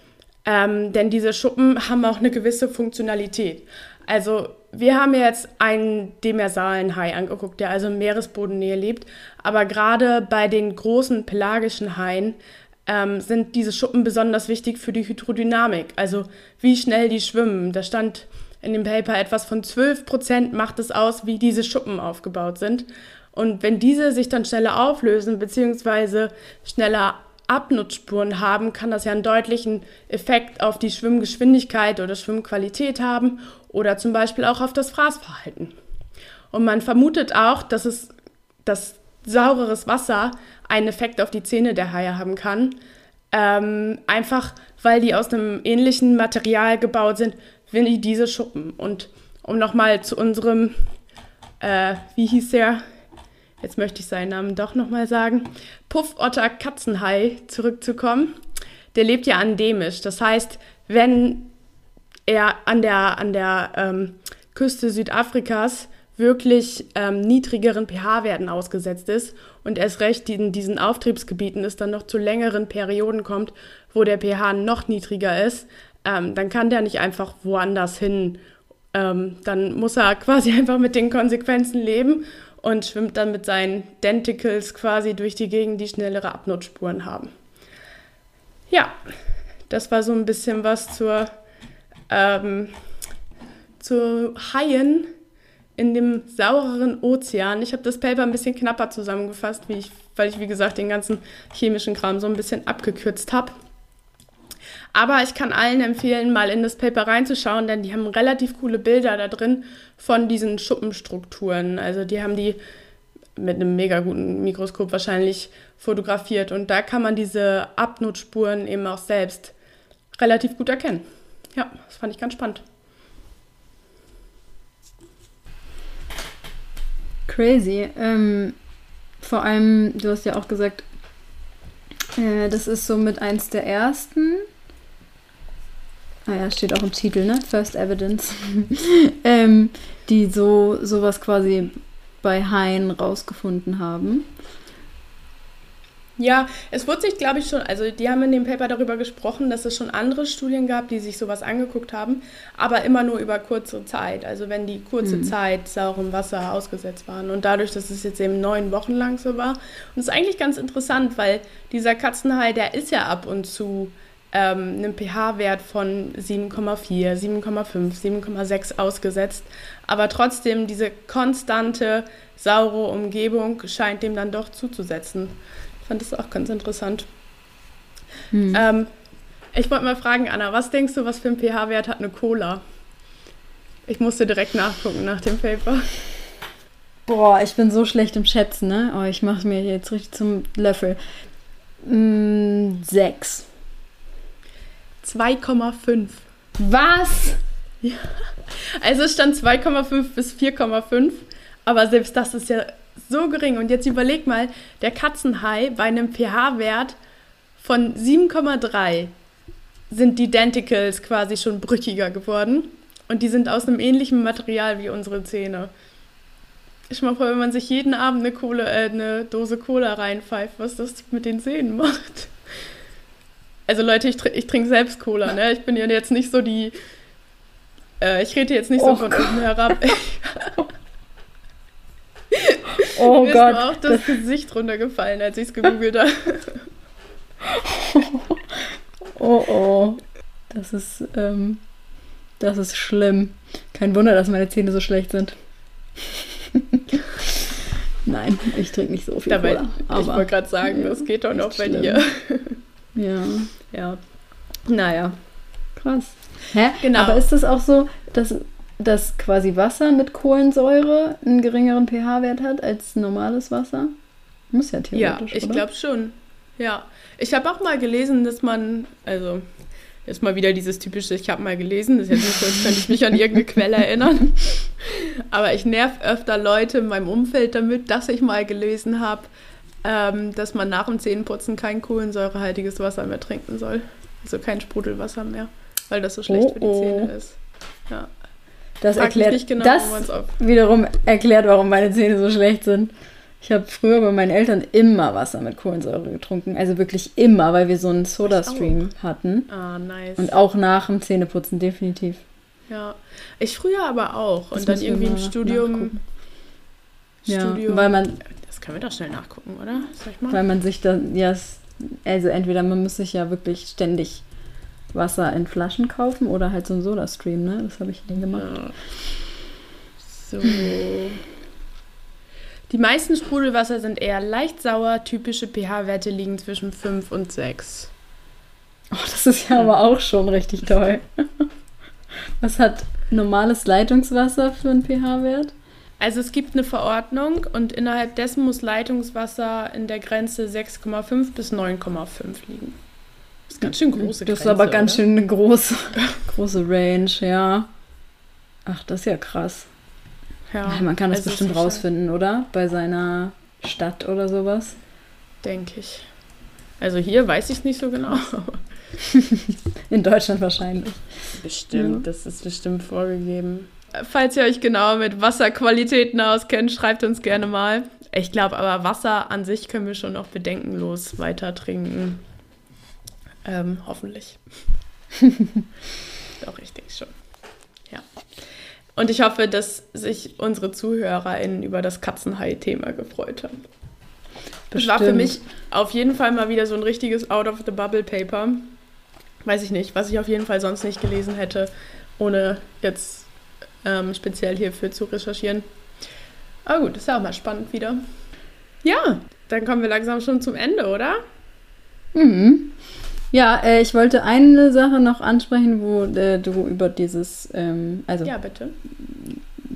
[SPEAKER 1] ähm, denn diese Schuppen haben auch eine gewisse Funktionalität. Also wir haben jetzt einen demersalen Hai angeguckt, der also in Meeresbodennähe lebt. Aber gerade bei den großen pelagischen Haien ähm, sind diese Schuppen besonders wichtig für die Hydrodynamik, also wie schnell die schwimmen. Da stand in dem Paper etwas von 12 Prozent macht es aus, wie diese Schuppen aufgebaut sind. Und wenn diese sich dann schneller auflösen, beziehungsweise schneller Abnutzspuren haben, kann das ja einen deutlichen Effekt auf die Schwimmgeschwindigkeit oder Schwimmqualität haben oder zum Beispiel auch auf das Fraßverhalten. Und man vermutet auch, dass es dass saureres Wasser einen Effekt auf die Zähne der Haie haben kann. Ähm, einfach weil die aus einem ähnlichen Material gebaut sind wie diese Schuppen. Und um nochmal zu unserem, äh, wie hieß der? Jetzt möchte ich seinen Namen doch nochmal sagen, Puffotter Katzenhai zurückzukommen. Der lebt ja endemisch. Das heißt, wenn er an der, an der ähm, Küste Südafrikas wirklich ähm, niedrigeren pH-Werten ausgesetzt ist und erst recht in diesen Auftriebsgebieten es dann noch zu längeren Perioden kommt, wo der pH noch niedriger ist, ähm, dann kann der nicht einfach woanders hin. Ähm, dann muss er [laughs] quasi einfach mit den Konsequenzen leben und schwimmt dann mit seinen Denticles quasi durch die Gegend, die schnellere Abnutzspuren haben. Ja, das war so ein bisschen was zur, ähm, zu Haien in dem saureren Ozean. Ich habe das Paper ein bisschen knapper zusammengefasst, ich, weil ich, wie gesagt, den ganzen chemischen Kram so ein bisschen abgekürzt habe. Aber ich kann allen empfehlen, mal in das Paper reinzuschauen, denn die haben relativ coole Bilder da drin von diesen Schuppenstrukturen. Also die haben die mit einem mega guten Mikroskop wahrscheinlich fotografiert und da kann man diese Abnutzspuren eben auch selbst relativ gut erkennen. Ja, das fand ich ganz spannend.
[SPEAKER 2] Crazy. Ähm, vor allem, du hast ja auch gesagt, äh, das ist so mit eins der ersten ah ja, steht auch im Titel, ne? First Evidence, [laughs] ähm, die so sowas quasi bei Haien rausgefunden haben.
[SPEAKER 1] Ja, es wurde sich, glaube ich, schon, also die haben in dem Paper darüber gesprochen, dass es schon andere Studien gab, die sich sowas angeguckt haben, aber immer nur über kurze Zeit. Also wenn die kurze mhm. Zeit saurem Wasser ausgesetzt waren. Und dadurch, dass es jetzt eben neun Wochen lang so war. Und das ist eigentlich ganz interessant, weil dieser Katzenhai, der ist ja ab und zu ähm, einem pH-Wert von 7,4, 7,5, 7,6 ausgesetzt. Aber trotzdem diese konstante, saure Umgebung scheint dem dann doch zuzusetzen. Ich fand das auch ganz interessant. Hm. Ähm, ich wollte mal fragen, Anna, was denkst du, was für ein pH-Wert hat eine Cola? Ich musste direkt nachgucken nach dem Paper.
[SPEAKER 2] Boah, ich bin so schlecht im Schätzen, ne? Oh, ich mache mir jetzt richtig zum Löffel. Mm, sechs.
[SPEAKER 1] 2,5.
[SPEAKER 2] Was?
[SPEAKER 1] Ja. Also es stand 2,5 bis 4,5, aber selbst das ist ja so gering. Und jetzt überleg mal, der Katzenhai bei einem pH-Wert von 7,3 sind die Denticles quasi schon brüchiger geworden. Und die sind aus einem ähnlichen Material wie unsere Zähne. Ich mal vor, wenn man sich jeden Abend eine, Kohle, äh, eine Dose Cola reinpfeift, was das mit den Zähnen macht. Also Leute, ich, ich trinke selbst Cola, ne? Ich bin ja jetzt nicht so die. Äh, ich rede jetzt nicht so oh von Gott. unten herab. [laughs] [laughs]
[SPEAKER 2] oh
[SPEAKER 1] Mir
[SPEAKER 2] Gott.
[SPEAKER 1] Ist mir auch das, das Gesicht runtergefallen, als ich es gegoogelt habe. [laughs]
[SPEAKER 2] oh oh. Das ist, ähm, das ist schlimm. Kein Wunder, dass meine Zähne so schlecht sind. Nein, ich trinke nicht so viel
[SPEAKER 1] Dabei,
[SPEAKER 2] Cola.
[SPEAKER 1] Aber ich wollte gerade sagen, das geht doch noch bei dir.
[SPEAKER 2] Ja.
[SPEAKER 1] Ja.
[SPEAKER 2] Naja. Krass. Hä?
[SPEAKER 1] Genau.
[SPEAKER 2] Aber ist das auch so, dass, dass quasi Wasser mit Kohlensäure einen geringeren pH-Wert hat als normales Wasser? Muss ja theoretisch,
[SPEAKER 1] Ja, ich glaube schon. Ja. Ich habe auch mal gelesen, dass man, also Jetzt mal wieder dieses typische, ich habe mal gelesen, das ist jetzt nicht so, als könnte ich mich an irgendeine Quelle erinnern. [laughs] Aber ich nerv öfter Leute in meinem Umfeld damit, dass ich mal gelesen habe, ähm, dass man nach dem Zähneputzen kein kohlensäurehaltiges Wasser mehr trinken soll. Also kein Sprudelwasser mehr, weil das so schlecht
[SPEAKER 2] Oh,
[SPEAKER 1] für die
[SPEAKER 2] oh.
[SPEAKER 1] Zähne ist. Ja.
[SPEAKER 2] Das
[SPEAKER 1] Frag
[SPEAKER 2] erklärt,
[SPEAKER 1] genau,
[SPEAKER 2] das wiederum erklärt, warum meine Zähne so schlecht sind. Ich habe früher bei meinen Eltern immer Wasser mit Kohlensäure getrunken. Also wirklich immer, weil wir so einen Soda-Stream hatten.
[SPEAKER 1] Ah, nice.
[SPEAKER 2] Und auch nach dem Zähneputzen, definitiv.
[SPEAKER 1] ja. Ich früher aber auch.
[SPEAKER 2] Das
[SPEAKER 1] Und dann irgendwie im Studium.
[SPEAKER 2] nachgucken. Ja,
[SPEAKER 1] Studium.
[SPEAKER 2] weil man,
[SPEAKER 1] das können wir doch schnell nachgucken, oder? Soll ich mal?
[SPEAKER 2] weil man sich dann, ja, also entweder man muss sich ja wirklich ständig Wasser in Flaschen kaufen oder halt so einen Soda-Stream, ne? Das habe ich dann gemacht.
[SPEAKER 1] Ja. So. Die meisten Sprudelwasser sind eher leicht sauer. Typische pH-Werte liegen zwischen 5 und 6.
[SPEAKER 2] Oh, das ist ja aber auch schon richtig toll. Was hat normales Leitungswasser für einen pH-Wert?
[SPEAKER 1] Also es gibt eine Verordnung und innerhalb dessen muss Leitungswasser in der Grenze 6,5 bis 9,5 liegen. Das ist ganz schön große
[SPEAKER 2] Das ist
[SPEAKER 1] Grenze,
[SPEAKER 2] aber ganz
[SPEAKER 1] oder?
[SPEAKER 2] schön eine große, [laughs] große Range, ja. Ach, das ist ja krass.
[SPEAKER 1] Ja,
[SPEAKER 2] Ja, man kann das
[SPEAKER 1] also es
[SPEAKER 2] bestimmt rausfinden, oder? Bei seiner Stadt oder sowas.
[SPEAKER 1] Denke ich. Also hier weiß ich es nicht so genau. [laughs]
[SPEAKER 2] In Deutschland wahrscheinlich.
[SPEAKER 1] Bestimmt, das ist bestimmt vorgegeben. Falls ihr euch genau mit Wasserqualitäten auskennt, schreibt uns gerne mal. Ich glaube aber, Wasser an sich können wir schon noch bedenkenlos weiter trinken. Ähm, hoffentlich. [laughs] Doch, ich denke schon. Ja. Und ich hoffe, dass sich unsere ZuhörerInnen über das Katzenhai-Thema gefreut haben. Das war für mich auf jeden Fall mal wieder so ein richtiges Out-of-the-Bubble-Paper. Weiß ich nicht, was ich auf jeden Fall sonst nicht gelesen hätte, ohne jetzt ähm, speziell hierfür zu recherchieren. Aber gut, ist ja auch mal spannend wieder. Ja, dann kommen wir langsam schon zum Ende, oder?
[SPEAKER 2] Mhm. Ja, äh, ich wollte eine Sache noch ansprechen, wo äh, du über dieses, ähm, also
[SPEAKER 1] Ja, bitte.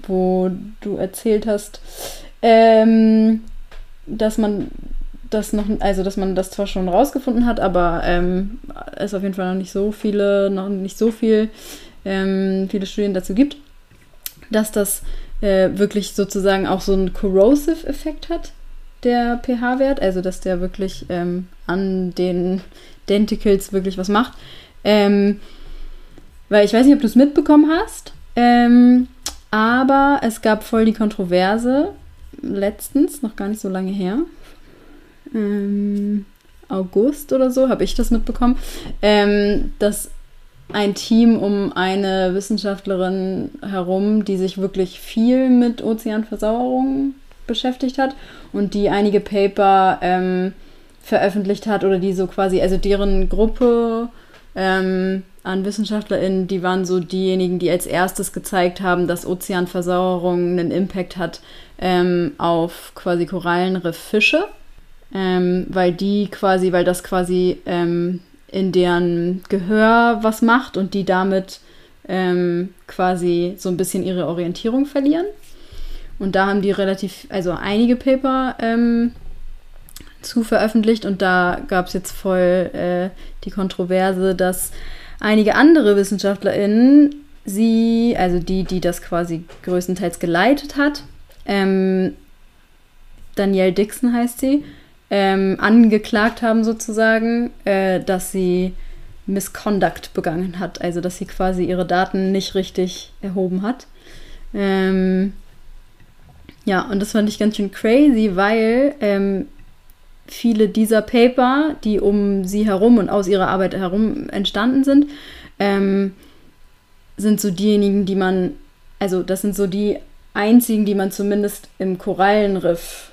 [SPEAKER 2] wo du erzählt hast, ähm, dass man das noch, also dass man das zwar schon rausgefunden hat, aber ähm, es auf jeden Fall noch nicht so viele, noch nicht so viel, ähm, viele Studien dazu gibt, dass das äh, wirklich sozusagen auch so einen Corrosive-Effekt hat, der pH-Wert, also dass der wirklich ähm, an den Denticles wirklich was macht. Ähm, weil ich weiß nicht, ob du es mitbekommen hast, ähm, aber es gab voll die Kontroverse letztens, noch gar nicht so lange her. Ähm, August oder so habe ich das mitbekommen, ähm, dass ein Team um eine Wissenschaftlerin herum, die sich wirklich viel mit Ozeanversauerung beschäftigt hat und die einige Paper ähm, veröffentlicht hat oder die so quasi, also deren Gruppe ähm, an WissenschaftlerInnen, die waren so diejenigen, die als erstes gezeigt haben, dass Ozeanversauerung einen Impact hat ähm, auf quasi Korallenrifffische, ähm, weil die quasi, weil das quasi ähm, in deren Gehör was macht und die damit ähm, quasi so ein bisschen ihre Orientierung verlieren. Und da haben die relativ, also einige Paper ähm, zu veröffentlicht und da gab es jetzt voll äh, die Kontroverse, dass einige andere WissenschaftlerInnen sie, also die, die das quasi größtenteils geleitet hat, ähm, Danielle Dixon heißt sie, ähm, angeklagt haben sozusagen, äh, dass sie Misconduct begangen hat, also dass sie quasi ihre Daten nicht richtig erhoben hat. Ähm, ja, und das fand ich ganz schön crazy, weil ähm, viele dieser Paper, die um sie herum und aus ihrer Arbeit herum entstanden sind, ähm, sind so diejenigen, die man, also das sind so die einzigen, die man zumindest im Korallenriff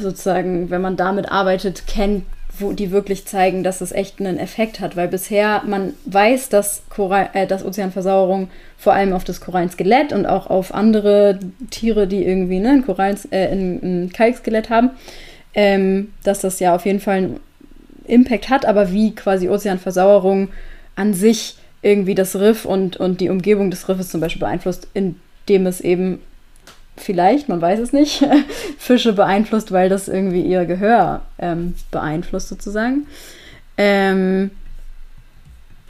[SPEAKER 2] sozusagen, wenn man damit arbeitet, kennt, wo die wirklich zeigen, dass es echt einen Effekt hat, weil bisher man weiß, dass, Korall, äh, dass Ozeanversauerung vor allem auf das Korallenskelett und auch auf andere Tiere, die irgendwie ne, ein, äh, ein, ein Kalkskelett haben, ähm, dass das ja auf jeden Fall einen Impact hat, aber wie quasi Ozeanversauerung an sich irgendwie das Riff und, und die Umgebung des Riffes zum Beispiel beeinflusst, indem es eben vielleicht, man weiß es nicht, [laughs] Fische beeinflusst, weil das irgendwie ihr Gehör ähm, beeinflusst sozusagen. Ähm,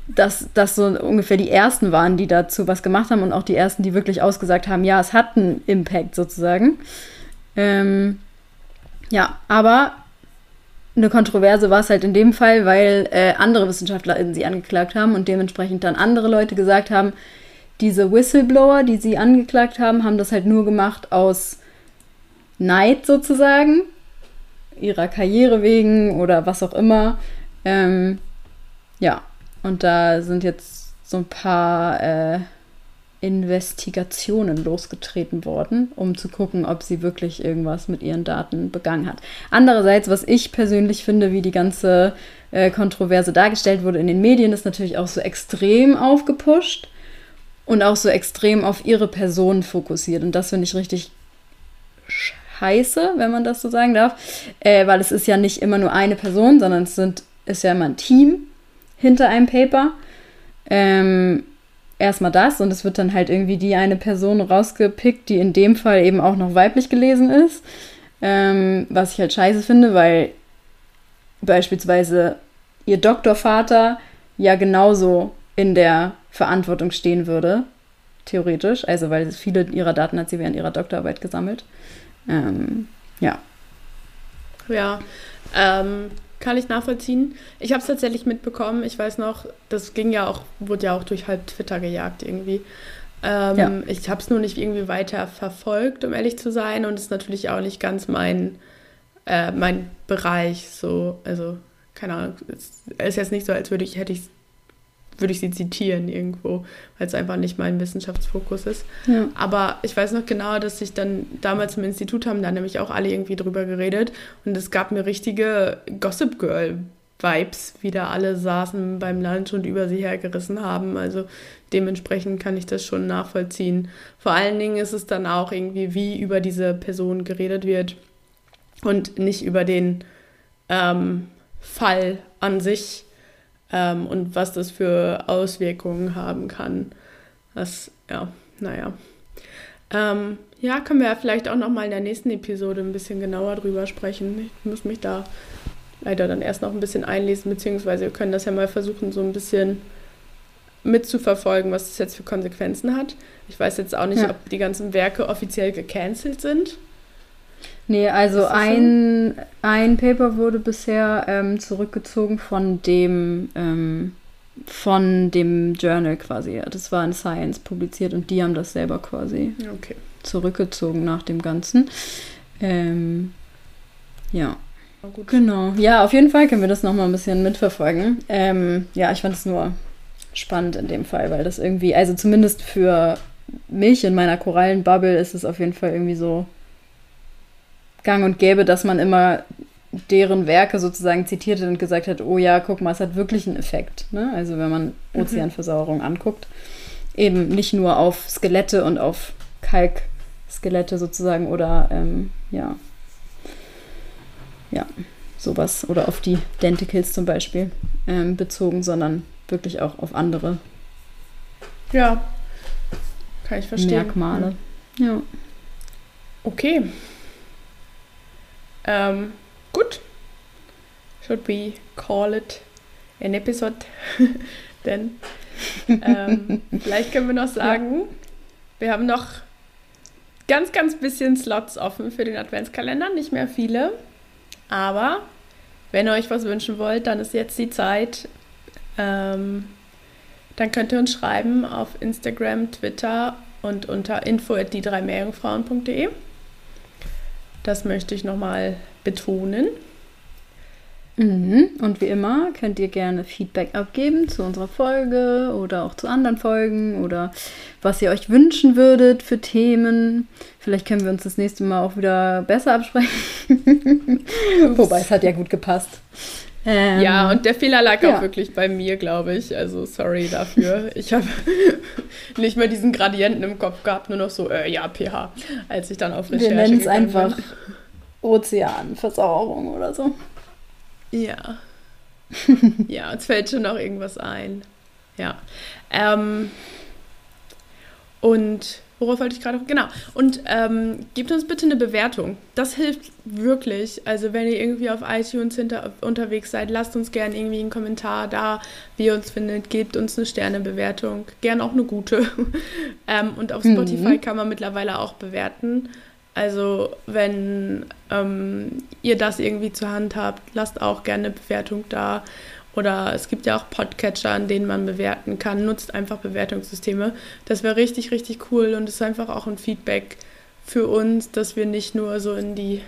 [SPEAKER 2] dass das so ungefähr die ersten waren, die dazu was gemacht haben und auch die ersten, die wirklich ausgesagt haben, ja, es hat einen Impact sozusagen. Ähm, ja, aber eine Kontroverse war es halt in dem Fall, weil äh, andere WissenschaftlerInnen sie angeklagt haben und dementsprechend dann andere Leute gesagt haben, diese Whistleblower, die sie angeklagt haben, haben das halt nur gemacht aus Neid sozusagen, ihrer Karriere wegen oder was auch immer. Ähm, ja, und da sind jetzt so ein paar äh, Investigationen losgetreten worden, um zu gucken, ob sie wirklich irgendwas mit ihren Daten begangen hat. Andererseits, was ich persönlich finde, wie die ganze äh, Kontroverse dargestellt wurde in den Medien, ist natürlich auch so extrem aufgepusht und auch so extrem auf ihre Person fokussiert. Und das finde ich richtig scheiße, wenn man das so sagen darf, äh, weil es ist ja nicht immer nur eine Person, sondern es sind, ist ja immer ein Team hinter einem Paper. Ähm, erstmal das und es wird dann halt irgendwie die eine Person rausgepickt, die in dem Fall eben auch noch weiblich gelesen ist. Ähm, was ich halt scheiße finde, weil beispielsweise ihr Doktorvater ja genauso in der Verantwortung stehen würde, theoretisch. Also, weil viele ihrer Daten hat sie während ihrer Doktorarbeit gesammelt. Ähm, ja.
[SPEAKER 1] Ja, ähm, kann ich nachvollziehen. Ich habe es tatsächlich mitbekommen. Ich weiß noch, das ging ja auch, wurde ja auch durch halb Twitter gejagt irgendwie. Ähm, ja. Ich habe es nur nicht irgendwie weiter verfolgt, um ehrlich zu sein. Und es ist natürlich auch nicht ganz mein, äh, mein Bereich. So, also, keine Ahnung. Es ist jetzt nicht so, als würde ich, hätte ich würde ich sie zitieren irgendwo, weil es einfach nicht mein Wissenschaftsfokus ist. Ja. Aber ich weiß noch genau, dass sich dann damals im Institut haben da nämlich auch alle irgendwie drüber geredet und es gab mir richtige Gossip Girl Vibes, wie da alle saßen beim Lunch und über sie hergerissen haben. Also dementsprechend kann ich das schon nachvollziehen. Vor allen Dingen ist es dann auch irgendwie, wie über diese Person geredet wird und nicht über den ähm, Fall an sich ähm, und was das für Auswirkungen haben kann. Das, ja, naja. Ähm, ja, können wir ja vielleicht auch nochmal in der nächsten Episode ein bisschen genauer drüber sprechen. Ich muss mich da leider dann erst noch ein bisschen einlesen, beziehungsweise wir können das ja mal versuchen, so ein bisschen mitzuverfolgen, was das jetzt für Konsequenzen hat. Ich weiß jetzt auch nicht, ja. ob die ganzen Werke offiziell gecancelt sind.
[SPEAKER 2] Nee, also ein, so? ein Paper wurde bisher ähm, zurückgezogen von dem, ähm, von dem Journal quasi. Das war in Science publiziert und die haben das selber quasi
[SPEAKER 1] okay.
[SPEAKER 2] zurückgezogen nach dem Ganzen. Ähm, ja. Genau. Ja, auf jeden Fall können wir das nochmal ein bisschen mitverfolgen. Ähm, ja, ich fand es nur spannend in dem Fall, weil das irgendwie, also zumindest für mich in meiner Korallenbubble ist es auf jeden Fall irgendwie so gang und gäbe, dass man immer deren Werke sozusagen zitiert hat und gesagt hat, oh ja, guck mal, es hat wirklich einen Effekt. Ne? Also wenn man mhm. Ozeanversauerung mhm. anguckt, eben nicht nur auf Skelette und auf Kalkskelette sozusagen oder ähm, ja, ja, sowas oder auf die Denticles zum Beispiel ähm, bezogen, sondern wirklich auch auf andere
[SPEAKER 1] ja, kann ich verstehen.
[SPEAKER 2] Merkmale. Ja.
[SPEAKER 1] Okay. Um, gut. Should we call it an episode? [laughs] Denn ähm, vielleicht können wir noch sagen, wir haben noch ganz, ganz bisschen Slots offen für den Adventskalender. Nicht mehr viele. Aber wenn ihr euch was wünschen wollt, dann ist jetzt die Zeit. Ähm, dann könnt ihr uns schreiben auf Instagram, Twitter und unter info at die drei Meerjungfrauen.de. Das möchte ich nochmal betonen.
[SPEAKER 2] Mhm. Und wie immer könnt ihr gerne Feedback abgeben zu unserer Folge oder auch zu anderen Folgen oder was ihr euch wünschen würdet für Themen. Vielleicht können wir uns das nächste Mal auch wieder besser absprechen. [laughs] Wobei es hat ja gut gepasst.
[SPEAKER 1] Ähm, ja, und der Fehler lag ja. auch wirklich bei mir, glaube ich. Also sorry dafür. ich habe [laughs] nicht mehr diesen Gradienten im Kopf gehabt, nur noch so, äh, ja, pH, als ich dann auf
[SPEAKER 2] Recherche Wir nennen es einfach bin. Ozeanversauerung oder so.
[SPEAKER 1] Ja. [laughs] ja, uns fällt schon noch irgendwas ein. Ja. Ähm, und worauf wollte ich gerade? Genau. Und ähm, gebt uns bitte eine Bewertung. Das hilft wirklich. Also wenn ihr irgendwie auf iTunes hinter, unterwegs seid, lasst uns gerne irgendwie einen Kommentar da, wie ihr uns findet. Gebt uns eine Sternebewertung. Gern auch eine gute. [laughs] ähm, und auf Spotify mhm. kann man mittlerweile auch bewerten. Also wenn ähm, ihr das irgendwie zur Hand habt, lasst auch gerne eine Bewertung da. Oder es gibt ja auch Podcatcher, an denen man bewerten kann. Nutzt einfach Bewertungssysteme. Das wäre richtig, richtig cool und ist einfach auch ein Feedback für uns, dass wir nicht nur so in die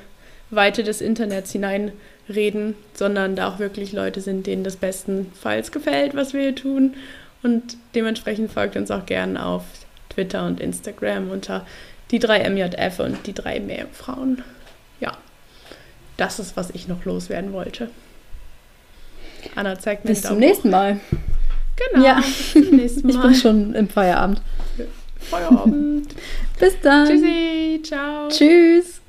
[SPEAKER 1] Weite des Internets hineinreden, sondern da auch wirklich Leute sind, denen das bestenfalls gefällt, was wir hier tun. Und dementsprechend folgt uns auch gern auf Twitter und Instagram unter die drei MJF und die drei Meerjungfrauen. Ja, das ist, was ich noch loswerden wollte. Anna zeigt mir
[SPEAKER 2] Bis zum nächsten Mal.
[SPEAKER 1] Genau. Ja.
[SPEAKER 2] Bis zum nächsten Mal. [laughs] Ich bin schon im Feierabend.
[SPEAKER 1] Feierabend.
[SPEAKER 2] Bis dann.
[SPEAKER 1] Tschüssi. Ciao.
[SPEAKER 2] Tschüss.